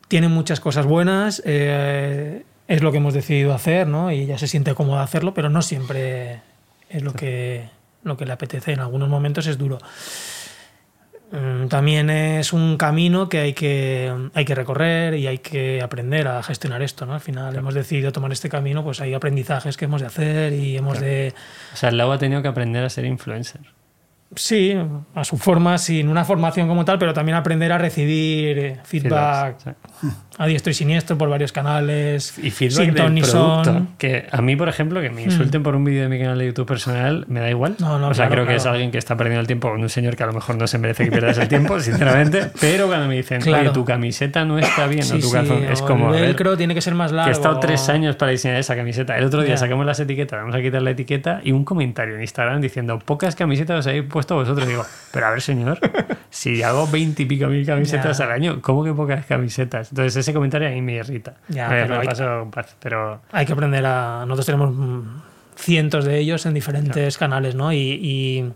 Tiene muchas cosas buenas, eh, es lo que hemos decidido hacer, ¿no? Y ella se siente cómoda hacerlo, pero no siempre es lo que, lo que le apetece. En algunos momentos es duro. Mm, También es un camino que hay que, hay que recorrer y hay que aprender a gestionar esto, ¿no? Al final hemos decidido tomar este camino, pues hay aprendizajes que hemos de hacer y hemos de... O sea, el Lau ha tenido que aprender a ser influencer. Sí, a su forma, sin una formación como tal, pero también aprender a recibir eh, feedback Feedbacks, sí. a diestro y siniestro por varios canales. Y feedback del producto. son. Que a mí, por ejemplo, que me insulten por un vídeo de mi canal de YouTube personal, me da igual. No, no, o sea, claro, creo que es alguien que está perdiendo el tiempo con un señor que a lo mejor no se merece que pierdas el tiempo, sinceramente. Pero cuando me dicen, Claro. oye, tu camiseta no está bien, Sí, o tu sí, calzón, es como. el velcro tiene que ser más que largo. he estado tres años para diseñar esa camiseta. El otro día sacamos las etiquetas, vamos a quitar la etiqueta y un comentario en Instagram diciendo pocas camisetas os habéis puesto vosotros. Digo, pero a ver, señor, si hago veintipico mil camisetas Ya. al año, ¿cómo que pocas camisetas? Entonces ese comentario a mí me irrita. Ya, Me- pero me hay- paso paz, pero Hay que aprender a. Nosotros tenemos cientos de ellos en diferentes canales, ¿no? Y, y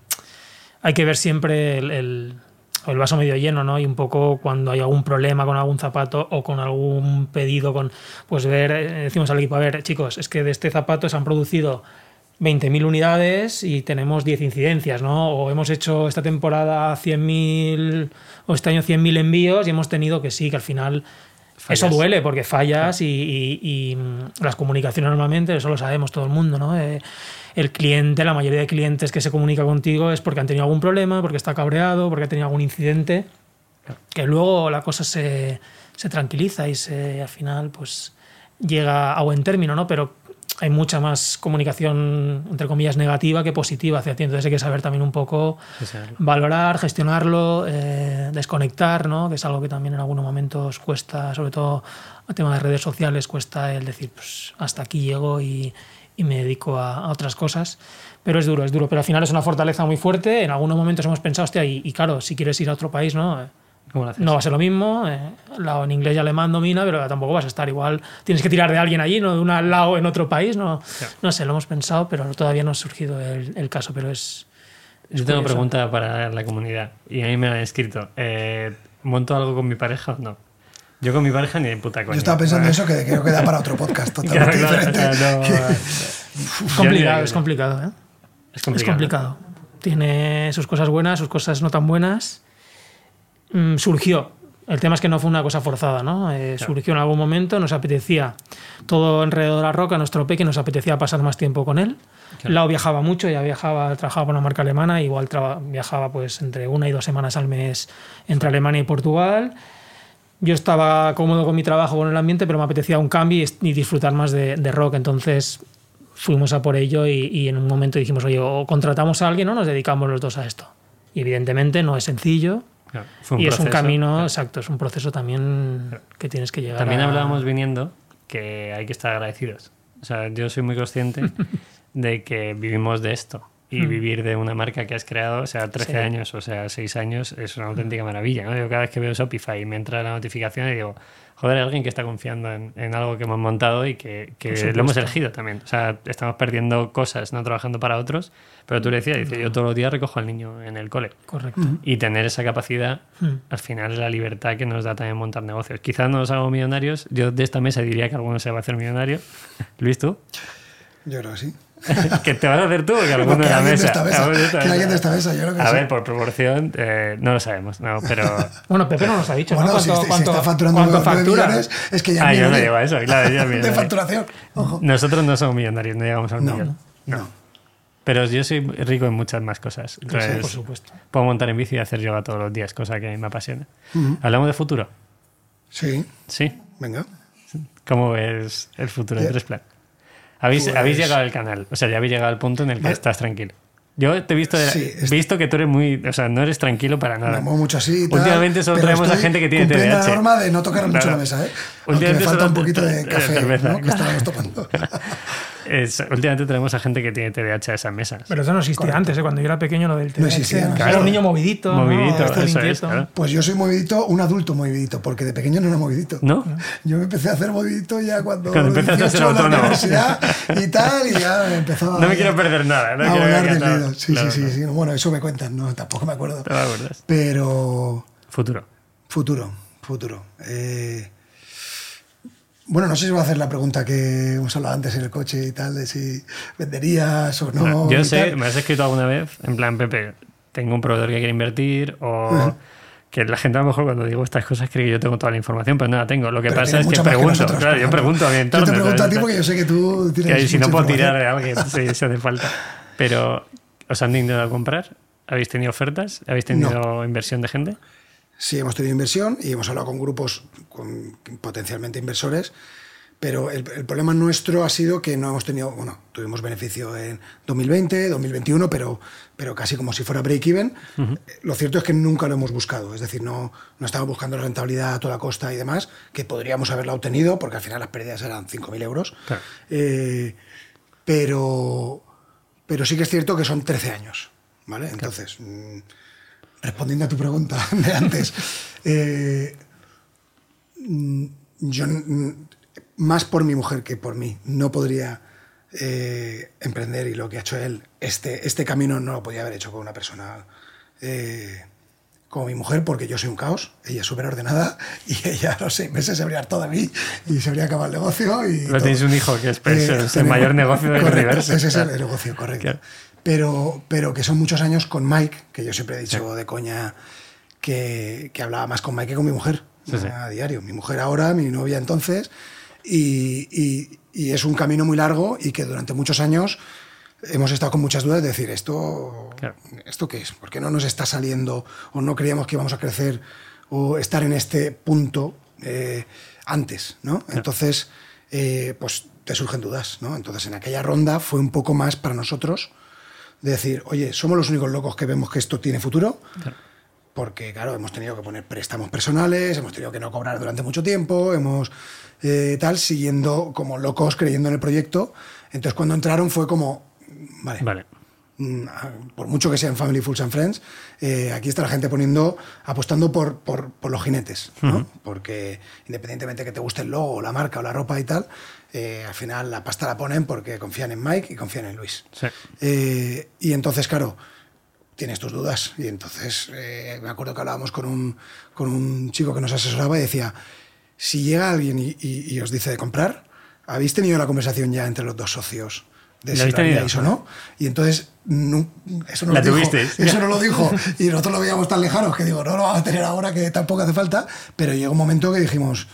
hay que ver siempre el, el- el vaso medio lleno, ¿no? Y un poco cuando hay algún problema con algún zapato o con algún pedido, con pues ver, eh, decimos al equipo, a ver, chicos, es que de este zapato se han producido 20.000 unidades y tenemos 10 incidencias, ¿no? O hemos hecho esta temporada 100.000 o este año 100.000 envíos y hemos tenido que sí, que al final eso Fallas. duele porque fallas y, y- y, mm, las comunicaciones normalmente, eso lo sabemos todo el mundo, ¿no? Eh, el cliente, la mayoría de clientes que se comunica contigo es porque han tenido algún problema, porque está cabreado, porque ha tenido algún incidente, que luego la cosa se, se tranquiliza y se, al final pues llega a buen término, ¿no? Pero hay mucha más comunicación, entre comillas, negativa que positiva hacia ti. Entonces hay que saber también un poco valorar, gestionarlo, eh, desconectar, ¿no? que es algo que también en algunos momentos cuesta, sobre todo a tema de redes sociales, cuesta el decir, pues hasta aquí llego y, y me dedico a, a otras cosas. Pero es duro, es duro. Pero al final es una fortaleza muy fuerte. En algunos momentos hemos pensado, hostia, y, y claro, si quieres ir a otro país, ¿no? No va a ser lo mismo, eh, la- en inglés y alemán domina, pero tampoco vas a estar igual. Tienes que tirar de alguien allí, no de un al lado en otro país, no, no sé, lo hemos pensado, pero todavía no ha surgido el, el caso, pero es... es Yo tengo curioso. pregunta para la comunidad y a mí me han escrito. Eh, ¿Monto algo con mi pareja o no? Yo con mi pareja ni de puta coña. Yo estaba pensando eso, que creo que da para otro podcast Claro, totalmente claro, o diferente. sea, no, yo complicado, es complicado, ¿eh? Es Es complicado. complicado. Tiene sus cosas buenas, sus cosas no tan buenas. Mm, surgió. El tema es que no fue una cosa forzada, ¿no? Eh, Surgió en algún momento, nos apetecía todo alrededor de la roca, nuestro peque, nos apetecía pasar más tiempo con él. Lau viajaba mucho, ya viajaba, trabajaba por una marca alemana, igual viajaba pues entre una y dos semanas al mes entre Alemania y Portugal. Yo estaba cómodo con mi trabajo, con el ambiente, pero me apetecía un cambio y, disfrutar más de, rock. Entonces fuimos a por ello y, en un momento dijimos, oye, o contratamos a alguien o nos dedicamos los dos a esto. Y evidentemente no es sencillo. Y es un camino, exacto, es un proceso también que tienes que llegar También hablábamos viniendo que hay que estar agradecidos. O sea, yo soy muy consciente de que vivimos de esto y hmm. vivir de una marca que has creado, o sea, 13 años, o sea, 6 años, es una auténtica maravilla. ¿no? Yo cada vez que veo Shopify y me entra la notificación y digo, joder, hay alguien que está confiando en, algo que hemos montado y que, lo hemos elegido también. O sea, estamos perdiendo cosas, no trabajando para otros, pero tú le decías, dice, yo todos los días recojo al niño en el cole. Correcto. Y tener esa capacidad, hmm. al final es la libertad que nos da también montar negocios. Quizás no nos hagamos millonarios, yo de esta mesa diría que alguno se va a hacer millonario. Luis, ¿tú? Yo creo que sí. que te vas a hacer tú que alguno de la mesa. Que alguien de esta mesa, yo creo que A ver, por proporción, eh, no lo sabemos, no, pero... bueno, Pepe no nos ha dicho, bueno, ¿no? ¿Cuánto, si, cuánto, está facturando ¿cuánto factura? Millones, es que ya ah, yo no llevo a eso, claro, De facturación, Ojo. Nosotros no somos millonarios, no llegamos al no, millón. No. Pero yo soy rico en muchas más cosas. Entonces, sí, por supuesto. Puedo montar en bici y hacer yoga todos los días, cosa que a mí me apasiona. ¿Hablamos de futuro? Sí. Sí. Venga. ¿Cómo ves el futuro de Tresplan? Habéis, Pues- habéis llegado al canal, o sea, ya habéis llegado al punto en el que estás tranquilo. Yo te he visto, de- Sí, es- visto que tú eres muy, o sea, no eres tranquilo para nada. Muevo mucho así. tal, Últimamente solo traemos a gente que tiene TDAH. la norma de no tocar mucho Claro. la mesa, ¿eh? Aunque me Últimamente falta un poquito de café, ¿no? Que estábamos tomando. Es- últimamente tenemos a gente que tiene TDAH a esas mesas. Pero eso no existía antes, ¿eh? cuando yo era pequeño lo del TDAH. existía, no Era Claro. un niño movidito. ¿no? Movidito, Esto eso es, claro. Pues yo soy movidito, un adulto movidito, porque de pequeño no era movidito. ¿No? Yo me empecé a hacer movidito ya cuando, Cuando empezaste a ser 18 en la autónomo. universidad y tal, y ya empezaba No me quiero perder nada. No a quiero volar acá- dedo. Sí, Claro, sí, sí, claro. sí. Bueno, eso me cuentan, no, tampoco me acuerdo. ¿Te acuerdas? Pero Futuro. futuro, futuro. Eh, bueno, no sé si voy a hacer la pregunta que hemos hablado antes en el coche y tal, de si venderías o no. Yo y sé, tal. me has escrito alguna vez, en plan, Pepe, tengo un proveedor que quiere invertir o... Que la gente a lo mejor cuando digo estas cosas cree que yo tengo toda la información, pero no la tengo. Lo que Pero pasa es que más que pregunto. nosotros, claro, yo pregunto a mi entorno. Yo te pregunto a ti porque yo sé que tú Que tienes. si no puedo tirar de alguien, si hace falta. Pero, ¿os han intentado comprar? ¿Habéis tenido ofertas? ¿Habéis tenido inversión de gente? Sí, hemos tenido inversión y hemos hablado con grupos con potencialmente inversores, pero el, el problema nuestro ha sido que no hemos tenido, bueno, tuvimos beneficio en 2020, 2021, pero, pero casi como si fuera break-even. Lo cierto es que nunca lo hemos buscado, es decir, no, no estamos buscando rentabilidad a toda costa y demás, que podríamos haberla obtenido, porque al final las pérdidas eran 5.000 euros. Claro. Eh, pero, pero sí que es cierto que son 13 años, ¿vale? Entonces, mm, respondiendo a tu pregunta de antes, eh, mm, yo mm, más por mi mujer que por mí no podría eh, emprender y lo que ha hecho él, este, este camino no lo podía haber hecho con una persona eh, como mi mujer, porque yo soy un caos, ella es súper ordenada y ella a los seis meses se habría hartado de mí y se habría acabado el negocio. Y Pero todo. tenéis un hijo que es, pues, Eh, es el mayor negocio del correcto, universo. Ese es el negocio, correcto. Claro. Pero, pero que son muchos años con Mike, que yo siempre he dicho de coña que, que hablaba más con Mike que con mi mujer Sí, sí. a diario. Mi mujer ahora, mi novia entonces, y, y- y es un camino muy largo y que durante muchos años hemos estado con muchas dudas de decir, ¿esto, Claro. ¿esto qué es? ¿Por qué no nos está saliendo o no creíamos que íbamos a crecer o estar en este punto eh, antes? ¿no? Entonces, eh, pues te surgen dudas. ¿no? Entonces, en aquella ronda fue un poco más para nosotros de decir, oye, somos los únicos locos que vemos que esto tiene futuro. Porque, claro, hemos tenido que poner préstamos personales, hemos tenido que no cobrar durante mucho tiempo, hemos eh, tal, siguiendo como locos, creyendo en el proyecto. Entonces, cuando entraron fue como, vale, Vale. mm, por mucho que sean Family Fools and Friends, eh, aquí está la gente poniendo, apostando por, por, por los jinetes, ¿no? Porque independientemente que te guste el logo, la marca o la ropa y tal, eh, al final la pasta la ponen porque confían en Mike y confían en Luis. Sí. Eh, y entonces, claro, tienes tus dudas. Y entonces eh, me acuerdo que hablábamos con un, con un chico que nos asesoraba y decía, si llega alguien y, y- y os dice de comprar, ¿habéis tenido la conversación ya entre los dos socios de ¿La si lo o no. Y entonces, no- eso, no La lo dijo, eso no lo dijo. Y nosotros lo veíamos tan lejanos que digo, no lo vamos a tener ahora que tampoco hace falta. Pero llegó un momento que dijimos,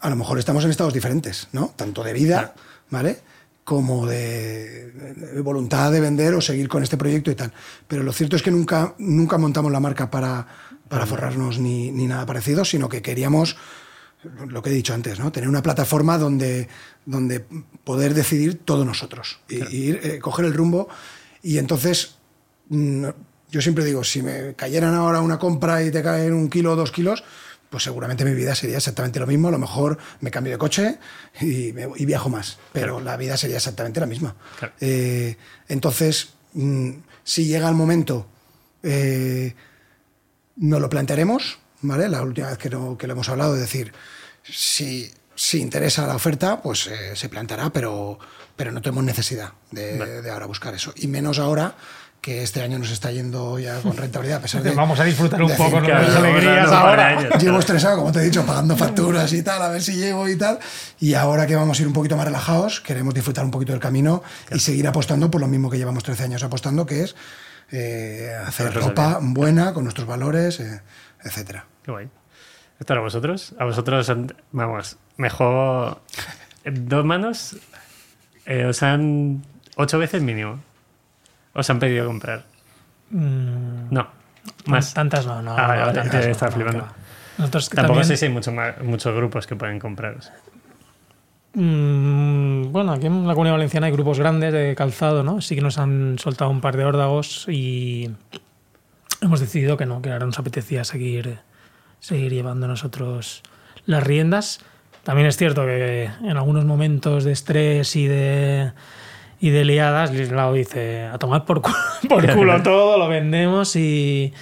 a lo mejor estamos en estados diferentes, ¿no? Tanto de vida, ¿vale? Como de, de voluntad de vender o seguir con este proyecto y tal. Pero lo cierto es que nunca, nunca montamos la marca para, para forrarnos ni, ni nada parecido, sino que queríamos, lo que he dicho antes, ¿no? Tener una plataforma donde, donde poder decidir todos nosotros y, y ir, eh, coger el rumbo. Y entonces, mm, yo siempre digo, si me cayeran ahora una compra y te caen un kilo o dos kilos, pues seguramente mi vida sería exactamente lo mismo. A lo mejor me cambio de coche y, me- y viajo más, pero la vida sería exactamente la misma. Claro. Eh, entonces, mm, si llega el momento, eh, nos lo plantearemos, ¿vale? La última vez que, no- que lo hemos hablado, es decir, si, si interesa la oferta, pues eh, se planteará, pero, pero no tenemos necesidad de, Vale. de ahora buscar eso. Y menos ahora que este año nos está yendo ya con rentabilidad, a pesar de... Vamos a disfrutar un poco las alegrías ahora. Llevo estresado, como te he dicho, pagando facturas y tal, a ver si llego y tal. Y ahora que vamos a ir un poquito más relajados, queremos disfrutar un poquito del camino y seguir apostando por lo mismo que llevamos 13 años apostando, que es eh, hacer ropa buena, con nuestros valores, eh, etcétera. Qué guay. ¿Esto a vosotros? A vosotros, vamos, mejor dos manos, eh, os han ocho veces mínimo. Os han pedido comprar. Mm, No, más. Tantas no, no. Ah, vale, no, vale, tantas te no, estaba no, flipando. que va. Nosotros que Tampoco también- sé si hay mucho más- muchos grupos que pueden compraros. Mm, bueno, aquí en la Comunidad Valenciana hay grupos grandes de calzado, ¿no? Sí que nos han soltado un par de órdagos y hemos decidido que no, que ahora nos apetecía seguir, seguir llevando nosotros las riendas. También es cierto que en algunos momentos de estrés y de, y de liadas, Lislao dice, a tomar por, cu- por culo todo, lo vendemos y,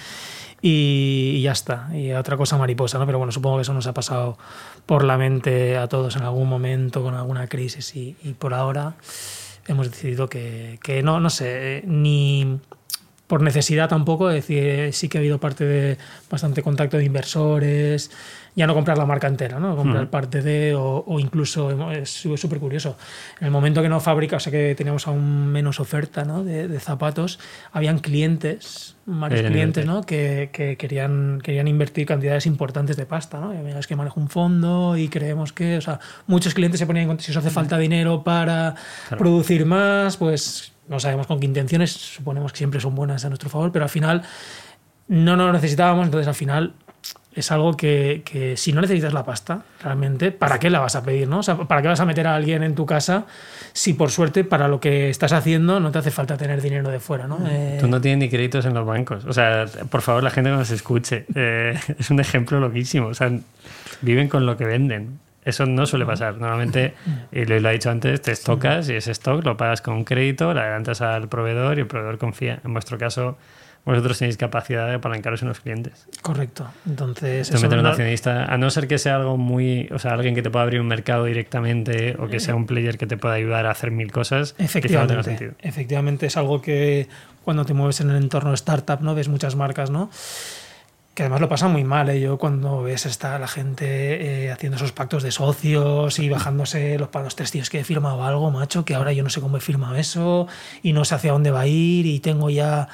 y, y ya está. Y otra cosa mariposa, ¿no? Pero bueno, supongo que eso nos ha pasado por la mente a todos en algún momento con alguna crisis y, y por ahora hemos decidido que, que no, no sé, ni por necesidad tampoco, es decir, sí que ha habido parte de bastante contacto de inversores, ya no comprar la marca entera, ¿no? Comprar Ujú. parte de, o, o incluso, es súper curioso, en el momento que no fabrica, o sea que teníamos aún menos oferta ¿no? de, de zapatos, habían clientes, varios clientes. ¿no? Que, que querían, querían invertir cantidades importantes de pasta, ¿no? Y, "Mira, es que manejo un fondo y creemos que, o sea, muchos clientes se ponían en cuenta si os hace falta dinero para Claro. producir más, pues no sabemos con qué intenciones, suponemos que siempre son buenas a nuestro favor, pero al final no nos necesitábamos, entonces al final es algo que, que si no necesitas la pasta, realmente, ¿para qué la vas a pedir? ¿no? O sea, ¿Para qué vas a meter a alguien en tu casa si por suerte para lo que estás haciendo no te hace falta tener dinero de fuera? ¿no? Eh, Tú no tienes ni créditos en los bancos. O sea, por favor, la gente que nos escuche. eh, es un ejemplo loquísimo. O sea, viven con lo que venden. Eso no suele pasar. Normalmente, y lo, lo he dicho antes, te estocas y ese stock lo pagas con un crédito, le adelantas al proveedor y el proveedor confía. En vuestro caso, vosotros tenéis capacidad de apalancaros en los clientes. Correcto. Entonces, eso un accionista, a no ser que sea algo muy, o sea, alguien que te pueda abrir un mercado directamente o que sea un player que te pueda ayudar a hacer mil cosas, quizá no Efectivamente, sentido. efectivamente es algo que cuando te mueves en el entorno startup, ¿no? Ves muchas marcas, ¿no? Que además lo pasa muy mal, ¿eh? Yo cuando ves está la gente eh, haciendo esos pactos de socios y bajándose los palos tres tíos que he firmado algo, macho, que ahora yo no sé cómo he firmado eso y no sé hacia dónde va a ir y tengo ya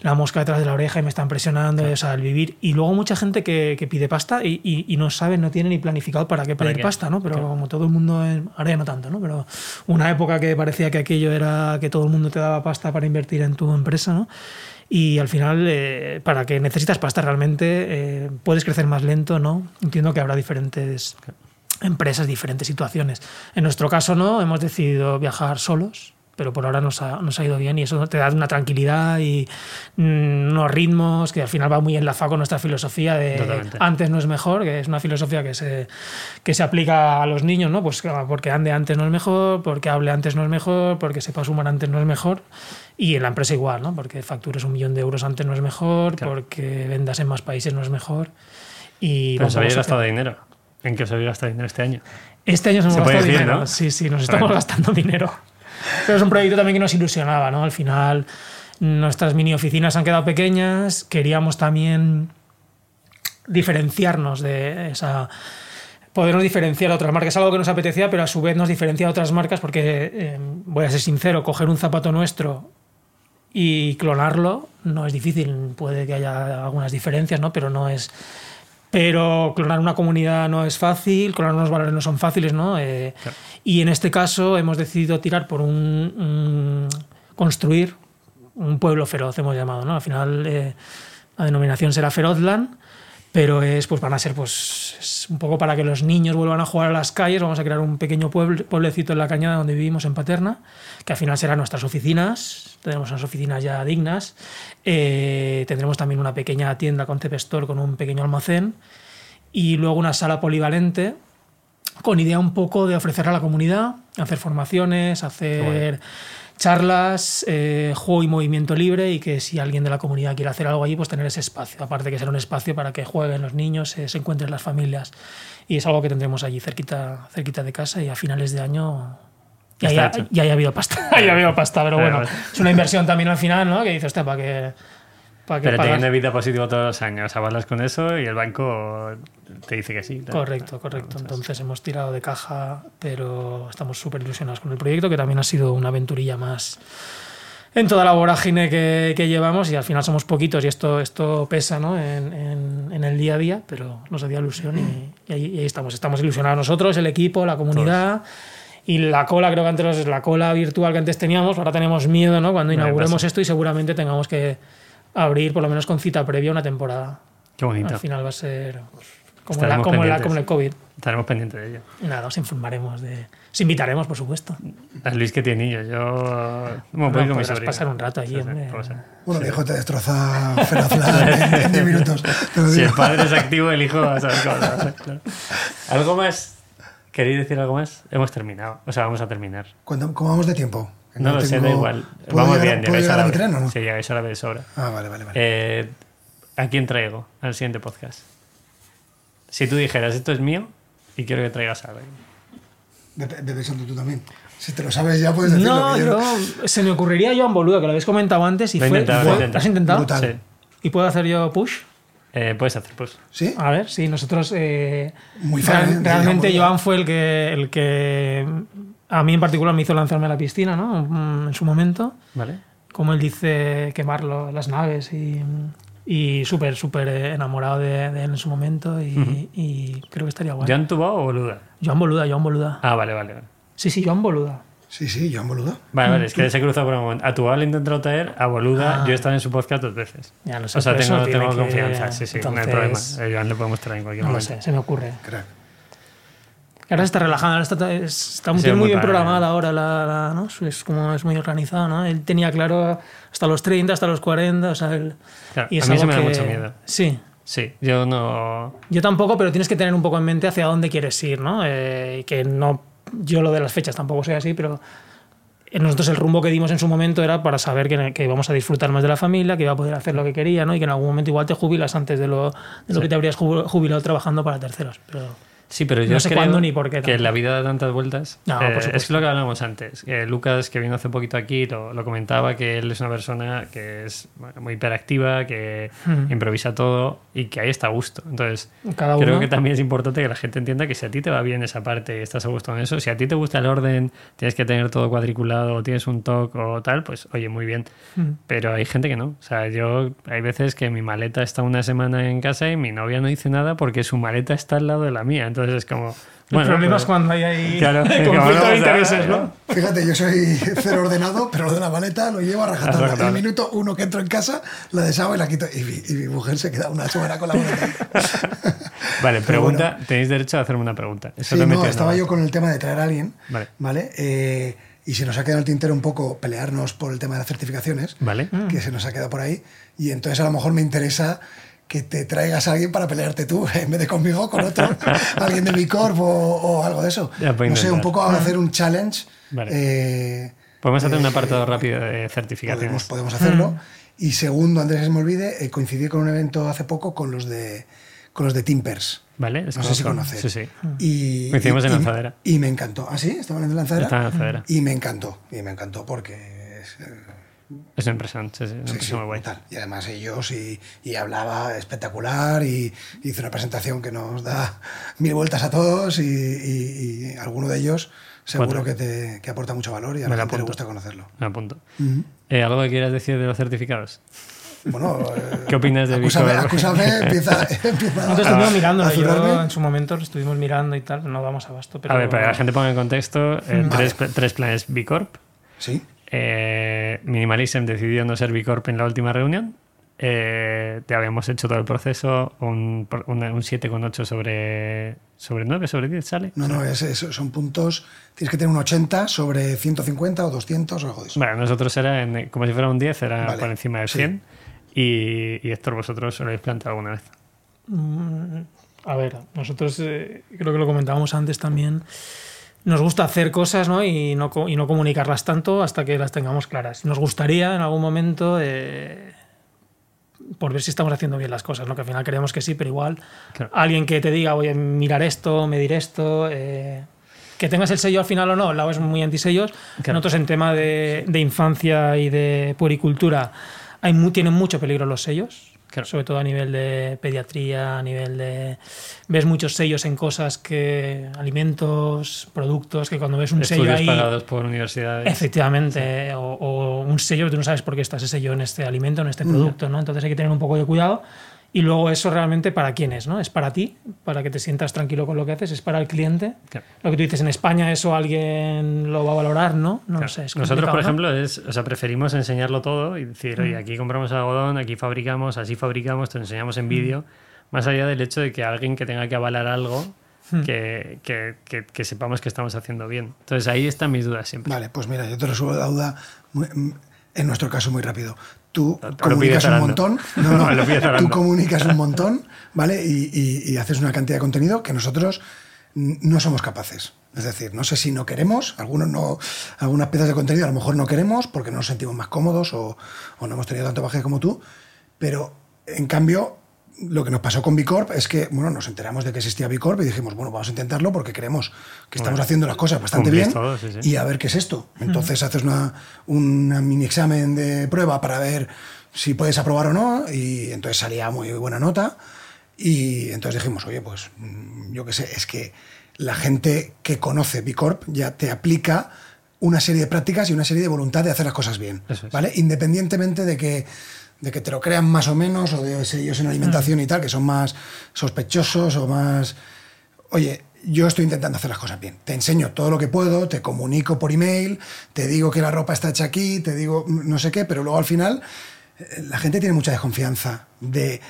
la mosca detrás de la oreja y me están presionando, o sea, el vivir. Y luego mucha gente que, que pide pasta y, y- y no sabe, no tiene ni planificado para qué ¿Para pedir qué? pasta, ¿no? Pero Claro. como todo el mundo, ahora ya no tanto, ¿no? Pero una época que parecía que aquello era que todo el mundo te daba pasta para invertir en tu empresa, ¿no? Y al final, eh, para que necesitas pasta realmente, eh, puedes crecer más lento, ¿no? Entiendo que habrá diferentes empresas, diferentes situaciones. En nuestro caso, no, hemos decidido viajar solos, pero por ahora nos ha, nos ha ido bien y eso te da una tranquilidad y mm, unos ritmos que al final va muy enlazado con nuestra filosofía de Totalmente. antes no es mejor, que es una filosofía que se, que se aplica a los niños, ¿no? Pues claro, porque ande antes no es mejor, porque hable antes no es mejor, porque sepa sumar antes no es mejor. Y en la empresa igual, ¿no? Porque factures un millón de euros antes no es mejor, Claro. porque vendas en más países no es mejor. Y Pero os vamos habéis a- gastado dinero. ¿En qué os habéis gastado dinero este año? este año nos Se hemos gastado decir, dinero. ¿no? Sí, sí, nos estamos Bueno. gastando dinero. Pero es un proyecto también que nos ilusionaba, ¿no? Al final, nuestras mini oficinas han quedado pequeñas. Queríamos también diferenciarnos de esa podernos diferenciar a otras marcas. Es algo que nos apetecía, pero a su vez nos diferencia a otras marcas porque, eh, voy a ser sincero, coger un zapato nuestro y clonarlo no es difícil. Puede que haya algunas diferencias, ¿no? Pero no es... Pero clonar una comunidad no es fácil, clonar unos valores no son fáciles, ¿no? Eh, Claro. Y en este caso hemos decidido tirar por un, un- construir un pueblo feroz, hemos llamado, ¿no? Al final eh, la denominación será Ferozland, pero es, pues van a ser pues es un poco para que los niños vuelvan a jugar a las calles. Vamos a crear un pequeño puebl- pueblecito en la cañada donde vivimos en Paterna, que al final serán nuestras oficinas. Tenemos unas oficinas ya dignas. Eh, tendremos también una pequeña tienda con Store con un pequeño almacén y luego una sala polivalente con idea un poco de ofrecer a la comunidad, hacer formaciones, hacer charlas, eh, juego y movimiento libre y que si alguien de la comunidad quiere hacer algo allí, pues tener ese espacio. Aparte que será un espacio para que jueguen los niños, eh, se encuentren las familias. Y es algo que tendremos allí cerquita, cerquita de casa y a finales de año ya, ya, habido pasta. ya haya habido pasta, pero bueno, es una inversión también al final, ¿no? Que dices, para que... Para Pero pagas- teniendo vida positivo todos los años, hablas con eso y el banco te dice que sí. tal. Correcto, correcto. Entonces hemos tirado de caja, pero estamos súper ilusionados con el proyecto, que también ha sido una aventurilla más en toda la vorágine que, que llevamos y al final somos poquitos y esto, esto pesa ¿no? en, en- en el día a día, pero nos hacía ilusión y, y ahí, y ahí estamos. Estamos ilusionados nosotros, el equipo, la comunidad. Y la cola, creo que antes la cola virtual que antes teníamos, ahora tenemos miedo, ¿no? Cuando inauguremos esto y seguramente tengamos que abrir por lo menos con cita previa una temporada. Qué bonito. Al final va a ser pues, como, la, como, la, como el COVID. Estaremos pendientes de ello. Nada, os informaremos de. Os invitaremos, por supuesto. A Luis que tiene niños, yo... Bueno, No, voy con podrás sobrino. pasar un rato allí, Sí, hombre. Bueno, el hijo te destroza en- 10 minutos. Si el padre es activo, el hijo va a saber cómo lo hace, claro. ¿Algo más? ¿Queréis decir algo más? Hemos terminado. O sea, vamos a terminar. ¿Cuánto- ¿Cómo vamos de tiempo? Que No, lo sé, da tengo- igual. ¿Puedo Vamos llegar- bien, ¿Puedo llegáis a la a hora. no? Sí, llegáis a la hora de sobra. Ah, vale, vale, vale. Eh, ¿A quién traigo al siguiente podcast? Si tú dijeras, esto es mío y quiero que traigas a alguien. Vete pensando tú también. Si te lo sabes ya puedes decirlo. No, que yo- yo, se me ocurriría Joan Boluda, que lo habéis comentado antes y Lo fue. intentado, fue- lo. ¿Has intentado? Brutal. Sí. ¿Y puedo hacer yo push? Eh, puedes hacer, pues. ¿Sí? A ver, sí, nosotros. eh, Muy real- ¿eh? realmente Joan fue el que, el que. A mí en particular me hizo lanzarme a la piscina, ¿no? Mm, En su momento. ¿Vale? como él dice, quemarlo, las naves y, y súper, súper enamorado de, de él en su momento y, y creo que estaría guay. ¿Joan Tubao o Boluda? Joan Boluda, Joan Boluda. Ah, vale, vale. Vale, Sí, sí, Joan Boluda. Sí, sí, Joan Boluda. vale, vale, es que se cruzado por un momento. A le he intentado traer, a Boluda Ah. yo he estado en su podcast dos veces. Ya lo sé, O sea, tengo, tiene tengo que- confianza, sí, sí, no hay entonces, problema. A Joan le podemos traer en cualquier No lo momento. sé, se me ocurre. Crack. Ahora se está relajando, ahora está, está muy, muy muy bien programada ahora, la, la- ¿no? Es como es muy organizado, ¿no? Él tenía claro hasta los 30, hasta los 40, o sea, él- Claro, y es a mí eso algo me da que- mucho miedo. Sí, Sí, yo no. Yo tampoco, pero tienes que tener un poco en mente hacia dónde quieres ir, ¿no? Eh, que no, yo lo de las fechas tampoco soy así, pero nosotros el rumbo que dimos en su momento era para saber que, que íbamos a disfrutar más de la familia, que iba a poder hacer lo que quería, ¿no? Y que en algún momento igual te jubilas antes de lo, de lo Sí. que te habrías ju- jubilado trabajando para terceros. Pero Sí, pero yo No sé creo cuándo ni por qué que la vida da tantas vueltas. No, por Eh, supuesto. es lo que hablábamos antes. Eh, Lucas, que vino hace poquito aquí, lo, lo comentaba, que él es una persona que es muy hiperactiva, que Hmm. improvisa todo y que ahí está a gusto. Entonces, cada creo uno... que también es importante que la gente entienda que si a ti te va bien esa parte y estás a gusto con eso, si a ti te gusta el orden, tienes que tener todo cuadriculado, o tienes un TOC o tal, pues oye, muy bien. Mm. Pero hay gente que no. O sea, yo hay veces que mi maleta está una semana en casa y mi novia no dice nada porque su maleta está al lado de la mía. Entonces es como. El Bueno, problema pues- es cuando hay ahí Claro, conflicto no, de intereses, ¿no? Fíjate, yo soy cero ordenado, pero lo de la maleta lo llevo a rajatabla. El minuto uno que entro en casa, la deshago y la quito. Y mi, y mi mujer se queda una semana con la maleta. Vale, Pero pregunta. Tenéis derecho a hacerme una pregunta. Eso Sí, no, en estaba yo con el tema de traer a alguien, Vale. ¿vale? Eh, y se nos ha quedado el tintero un poco pelearnos por el tema de las certificaciones, Vale. que se nos ha quedado por ahí. Y entonces a lo mejor me interesa que te traigas a alguien para pelearte tú, en vez de conmigo, con otro, alguien de mi corp o, o algo de eso. Puedo no sé, un poco hacer un challenge. Vale. eh, Podemos hacer un eh, apartado rápido de podemos, certificaciones. podemos hacerlo. Y segundo, antes que se me olvide, eh, coincidí con un evento hace poco con los de, con los de Timpers. Vale, No sé si conoces. Sí, sí. Y, Coincidimos en Lanzadera. Y me encantó. ¿Ah, sí? ¿Estaban en lanzadera? En Lanzadera. Y me encantó. Y me encantó porque es, eh, Es una sí, sí, muy guay. brutal. Y además ellos, y, y hablaba espectacular, y hizo una presentación que nos da mil vueltas a todos, y, y- y alguno de ellos seguro Cuatro. que, te, que aporta mucho valor y a Me la gente le apunto. gusta conocerlo. Me apunto. Eh, ¿Algo que quieras decir de los certificados? Bueno, eh, ¿Qué opinas de acúsame, acúsame, empieza, empieza Nosotros estuvimos mirando, yo en su momento lo estuvimos mirando y tal, no damos abasto. Pero A ver, para que la gente ponga en contexto, eh, Vale. tres, tres planes B Corp. Sí, Eh, Minimalism decidió no ser B Corp en la última reunión. Eh, te habíamos hecho todo el proceso, un, un 7,8 sobre, sobre 9, sobre 10 sale. no, no, es- es- son puntos, tienes que tener un 80 sobre 150 o 200 o algo de eso. Bueno, nosotros era en- como si fuera un 10, era Vale, por encima sí. 100. Y, y Héctor, vosotros os lo habéis planteado alguna vez. Mm, A ver, nosotros eh, creo que lo comentábamos antes también. Nos gusta hacer cosas ¿no? Y, no, y no comunicarlas tanto hasta que las tengamos claras. Nos gustaría en algún momento, eh, por ver si estamos haciendo bien las cosas, ¿no? que al final creemos que sí, pero igual Claro. alguien que te diga, voy a mirar esto, medir esto, eh, que tengas el sello al final o no, el lado es muy antisellos. Claro. Nosotros en tema de, de infancia y de puericultura hay tienen mucho peligro los sellos. Sobre todo a nivel de pediatría, a nivel de... Ves muchos sellos en cosas que... Alimentos, productos, que cuando ves un sello Estudios ahí... pagados por universidades. Efectivamente, o, o un sello que tú no sabes por qué está ese sello en este alimento, en este producto, ¿no? Entonces hay que tener un poco de cuidado. Y luego eso realmente para quién es, ¿no? Es para ti, para que te sientas tranquilo con lo que haces, es para el cliente. Claro. Lo que tú dices, en España eso alguien lo va a valorar, ¿no? No lo sé. es Nosotros, por ejemplo, es, o sea, preferimos enseñarlo todo y decir, oye, aquí compramos algodón, aquí fabricamos, así fabricamos, te lo enseñamos en vídeo, más allá del hecho de que alguien que tenga que avalar algo, que, que- que- que sepamos que estamos haciendo bien. Entonces ahí están mis dudas siempre. Vale, pues mira, yo te resuelvo la duda, muy- en nuestro caso muy rápido. Tú Lo comunicas un montón, no, no, Lo pides tú comunicas un montón, ¿vale? Y, y- y haces una cantidad de contenido que nosotros no somos capaces. Es decir, no sé si no queremos, algunos no, algunas piezas de contenido a lo mejor no queremos porque no nos sentimos más cómodos o, o no hemos tenido tanto baje como tú, pero en cambio lo que nos pasó con Bicorp es que, bueno, nos enteramos de que existía Bicorp y dijimos, bueno, vamos a intentarlo porque creemos que estamos Bueno, haciendo las cosas bastante bien todo, sí, sí. y a ver qué es esto. Entonces haces una, una mini examen de prueba para ver si puedes aprobar o no y entonces salía muy buena nota y entonces dijimos, oye, pues mm, yo qué sé, es que la gente que conoce Bicorp ya te aplica una serie de prácticas y una serie de voluntad de hacer las cosas bien, es. ¿vale? Independientemente de que de que te lo crean más o menos o de sellos en alimentación y tal, que son más sospechosos o más oye, yo estoy intentando hacer las cosas bien. Te enseño todo lo que puedo, te comunico por email, te digo que la ropa está hecha aquí, te digo no sé qué, pero luego al final la gente tiene mucha desconfianza de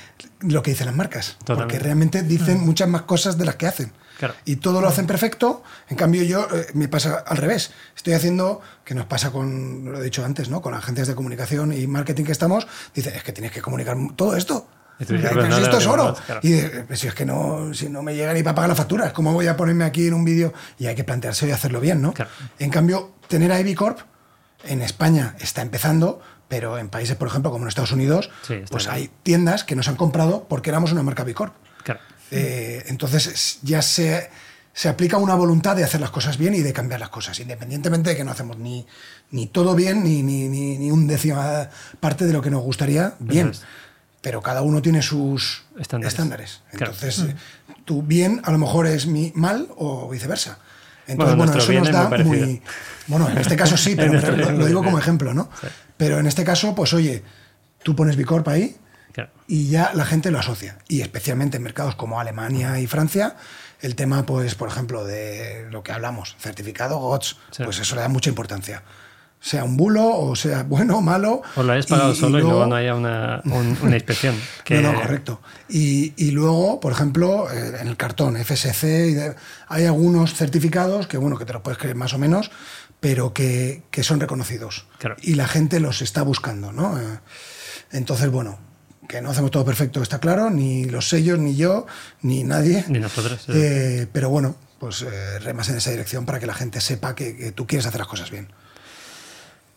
lo que dicen las marcas. Totalmente. Porque realmente dicen muchas más cosas de las que hacen. Claro. Y todo lo hacen perfecto. En cambio, yo eh, me pasa al revés. Estoy haciendo, que nos pasa con, lo he dicho antes, ¿no? Con agencias de comunicación y marketing que estamos, dice, es que tienes que comunicar todo esto. Y tú dices, pero no si esto es oro. claro. Y de- si es que no, si no me llega ni para pagar las facturas, ¿cómo voy a ponerme aquí en un vídeo? Y hay que plantearse y hacerlo bien, ¿no? Claro. En cambio, tener a Corp en España está empezando, pero en países, por ejemplo, como en Estados Unidos, Sí, pues bien. hay tiendas que nos han comprado porque éramos una marca B Corp. Claro. Eh, entonces es- ya se, se aplica una voluntad de hacer las cosas bien y de cambiar las cosas, independientemente de que no hacemos ni, ni todo bien, ni, ni, ni, ni un décima parte de lo que nos gustaría bien. Pero cada uno tiene sus Estándares. estándares. Claro. Entonces, eh, tu bien a lo mejor es mi mal o viceversa. Bueno, Entonces, bueno, nuestro eso nos da muy. Bueno, en este caso sí, pero lo, lo digo como ejemplo, ¿no? Sí. Pero en este caso, pues oye, tú pones Bicorp ahí Claro. y ya la gente lo asocia. Y especialmente en mercados como Alemania y Francia, el tema, pues, por ejemplo, de lo que hablamos, certificado GOTS, pues eso le da mucha importancia. Sea un bulo o sea bueno o malo. O lo hayas pagado y- solo y luego, luego- no haya una, un- una inspección. Que, no, no, correcto. Y, y luego, por ejemplo, eh, en el cartón FSC, hay algunos certificados que, bueno, que te los puedes creer más o menos, pero que, que son reconocidos. Claro. Y la gente los está buscando, ¿no? Eh, Entonces, bueno, que no hacemos todo perfecto, está claro, ni los sellos, ni yo, ni nadie. Ni nosotros. Eh, pero bueno, pues eh, remas en esa dirección para que la gente sepa que, que tú quieres hacer las cosas bien.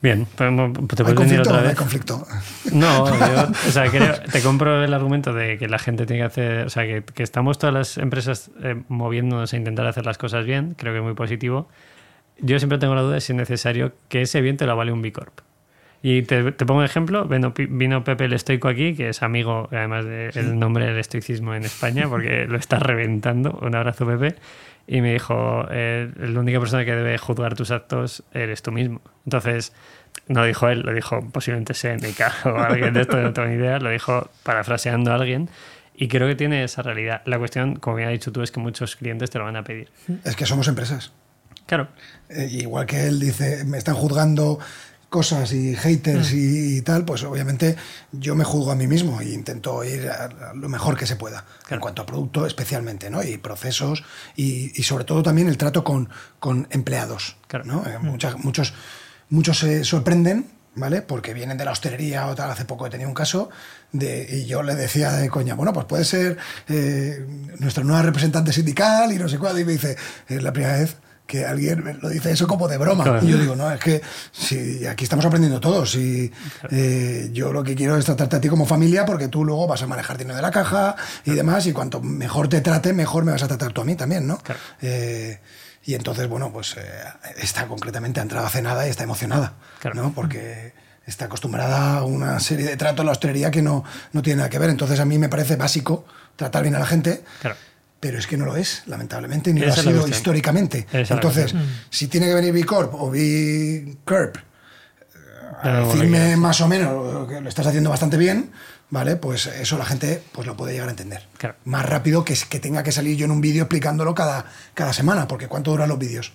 Bien, podemos- te ¿Hay puedes venir conflicto o otra no hay vez. conflicto? No, yo o sea, creo- te compro el argumento de que la gente tiene que hacer, o sea, que, que estamos todas las empresas eh, moviéndonos a intentar hacer las cosas bien, creo que es muy positivo. Yo siempre tengo la duda de si es necesario que ese bien te lo vale un B Corp. Y te, te pongo un ejemplo, vino, vino, Pepe el Estoico aquí, que es amigo, además del de, nombre del estoicismo en España, porque lo está reventando. Un abrazo, Pepe. Y me dijo, eh, la única persona que debe juzgar tus actos eres tú mismo. Entonces, no lo dijo él, lo dijo posiblemente Seneca o alguien de esto, no tengo ni idea, lo dijo parafraseando a alguien. Y creo que tiene esa realidad. La cuestión, como bien has dicho tú, es que muchos clientes te lo van a pedir. Es que somos empresas. Claro. Eh, igual que él dice, me están juzgando cosas y haters mm. y, y, tal, pues obviamente yo me juzgo a mí mismo e intento ir a, lo mejor que se pueda, claro. en cuanto a producto especialmente, ¿no? Y procesos y, y sobre todo también el trato con, con empleados, claro. ¿no? Eh, muchas, muchos, muchos se sorprenden, ¿vale? Porque vienen de la hostelería o tal. Hace poco he tenido un caso de, y yo le decía de coña, bueno, pues puede ser eh, nuestra nueva representante sindical y no sé cuál, y me dice, es la primera vez que alguien lo dice eso como de broma. Claro. Y yo digo, no, es que si aquí estamos aprendiendo todos y claro. eh, yo lo que quiero es tratarte a ti como familia porque tú luego vas a manejar dinero de la caja y demás y cuanto mejor te trate, mejor me vas a tratar tú a mí también, ¿no? Claro. Eh, y entonces, bueno, pues eh, está concretamente ha entrado hace nada y está emocionada, ¿no? Porque está acostumbrada a una serie de tratos en la hostelería que no, no tiene nada que ver. Entonces a mí me parece básico tratar bien a la gente. Claro pero es que no lo es, lamentablemente, ni Esa lo ha sido históricamente. Esa Entonces, si tiene que venir B Corp o B Corp a decirme más o menos que lo estás haciendo bastante bien, ¿vale? Pues eso la gente pues lo puede llegar a entender. Claro. Más rápido que, que tenga que salir yo en un vídeo explicándolo cada, cada semana, porque ¿cuánto duran los vídeos?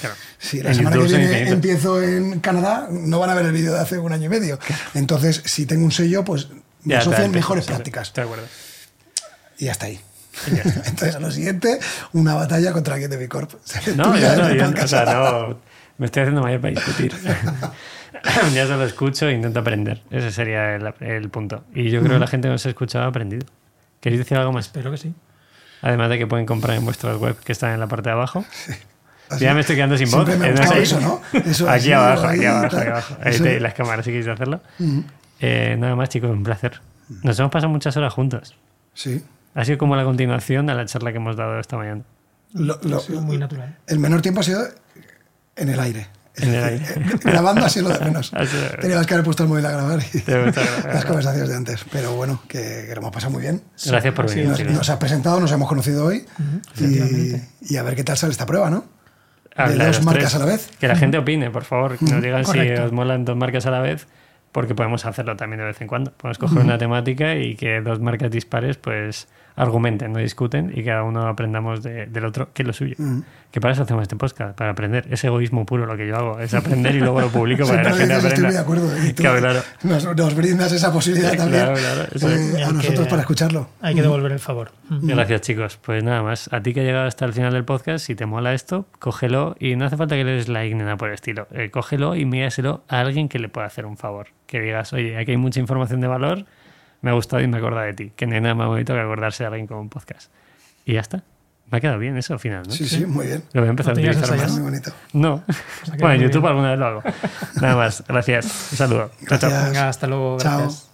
Claro. Si la en semana YouTube que viene empiezo en Canadá, no van a ver el vídeo de hace un año y medio. Claro. Entonces, si tengo un sello, pues me Ya, asocian mejores prácticas. De acuerdo. Y hasta ahí. Entonces, a lo siguiente, una batalla contra alguien de B Corp. No, yo no, yo, o podcast. sea, no, me estoy haciendo mayor para discutir. ya solo escucho e intento aprender. Ese sería el, el punto. Y yo creo que la gente que nos ha escuchado ha aprendido. ¿Queréis decir algo más? Espero que sí. Además de que pueden comprar en vuestras web que están en la parte de abajo. Así. Ya me estoy quedando sin voz. Me eh, eso, ¿no? Eso aquí abajo, ahí, aquí abajo, aquí abajo. Ahí tenéis las cámaras si queréis hacerlo. Eh, nada más, chicos, un placer. Nos hemos pasado muchas horas juntos. Sí. Ha sido como la continuación de la charla que hemos dado esta mañana. Lo- lo- Ha sido muy natural. el menor tiempo ha sido en el aire. En el aire. Grabando ha sido lo de menos. Teníamos que haber puesto el móvil a grabar y las conversaciones de antes. Pero bueno, que, que lo hemos pasado muy bien. Gracias por venir. Nos, has presentado, nos hemos conocido hoy y, a ver qué tal sale esta prueba, ¿no? De dos marcas tres. a la vez. Que la gente opine, por favor. Que nos digan si os molan dos marcas a la vez, porque podemos hacerlo también de vez en cuando. Podemos coger una temática y que dos marcas dispares pues argumenten, no discuten y cada uno aprendamos de- del otro que es lo suyo. Mm. Que para eso hacemos este podcast, para aprender. Es egoísmo puro lo que yo hago. Es aprender y luego lo publico para que la gente dices, estoy muy de aprenda. acuerdo. Y tú Claro, claro. Nos, nos brindas esa posibilidad también Claro, claro, eso eh, a nosotros que- para escucharlo. Hay que devolver el favor. Mm. Gracias, chicos. Pues nada más. A ti que has llegado hasta el final del podcast, si te mola esto, cógelo y no hace falta que le des like ni nada por el estilo. Eh, cógelo y míraselo a alguien que le pueda hacer un favor. Que digas, oye, aquí hay mucha información de valor, me ha gustado y me acorda de ti. Que no hay nada más bonito que acordarse de alguien con un podcast. Y ya está. Me ha quedado bien eso al final, ¿no? Sí, sí, muy bien. Lo voy a empezar ¿No a utilizar más. Muy bonito. No. Bueno, en YouTube bien. alguna vez lo hago. Nada más. Gracias. Un saludo. Chao, chao. Venga, hasta luego. Chao. Gracias.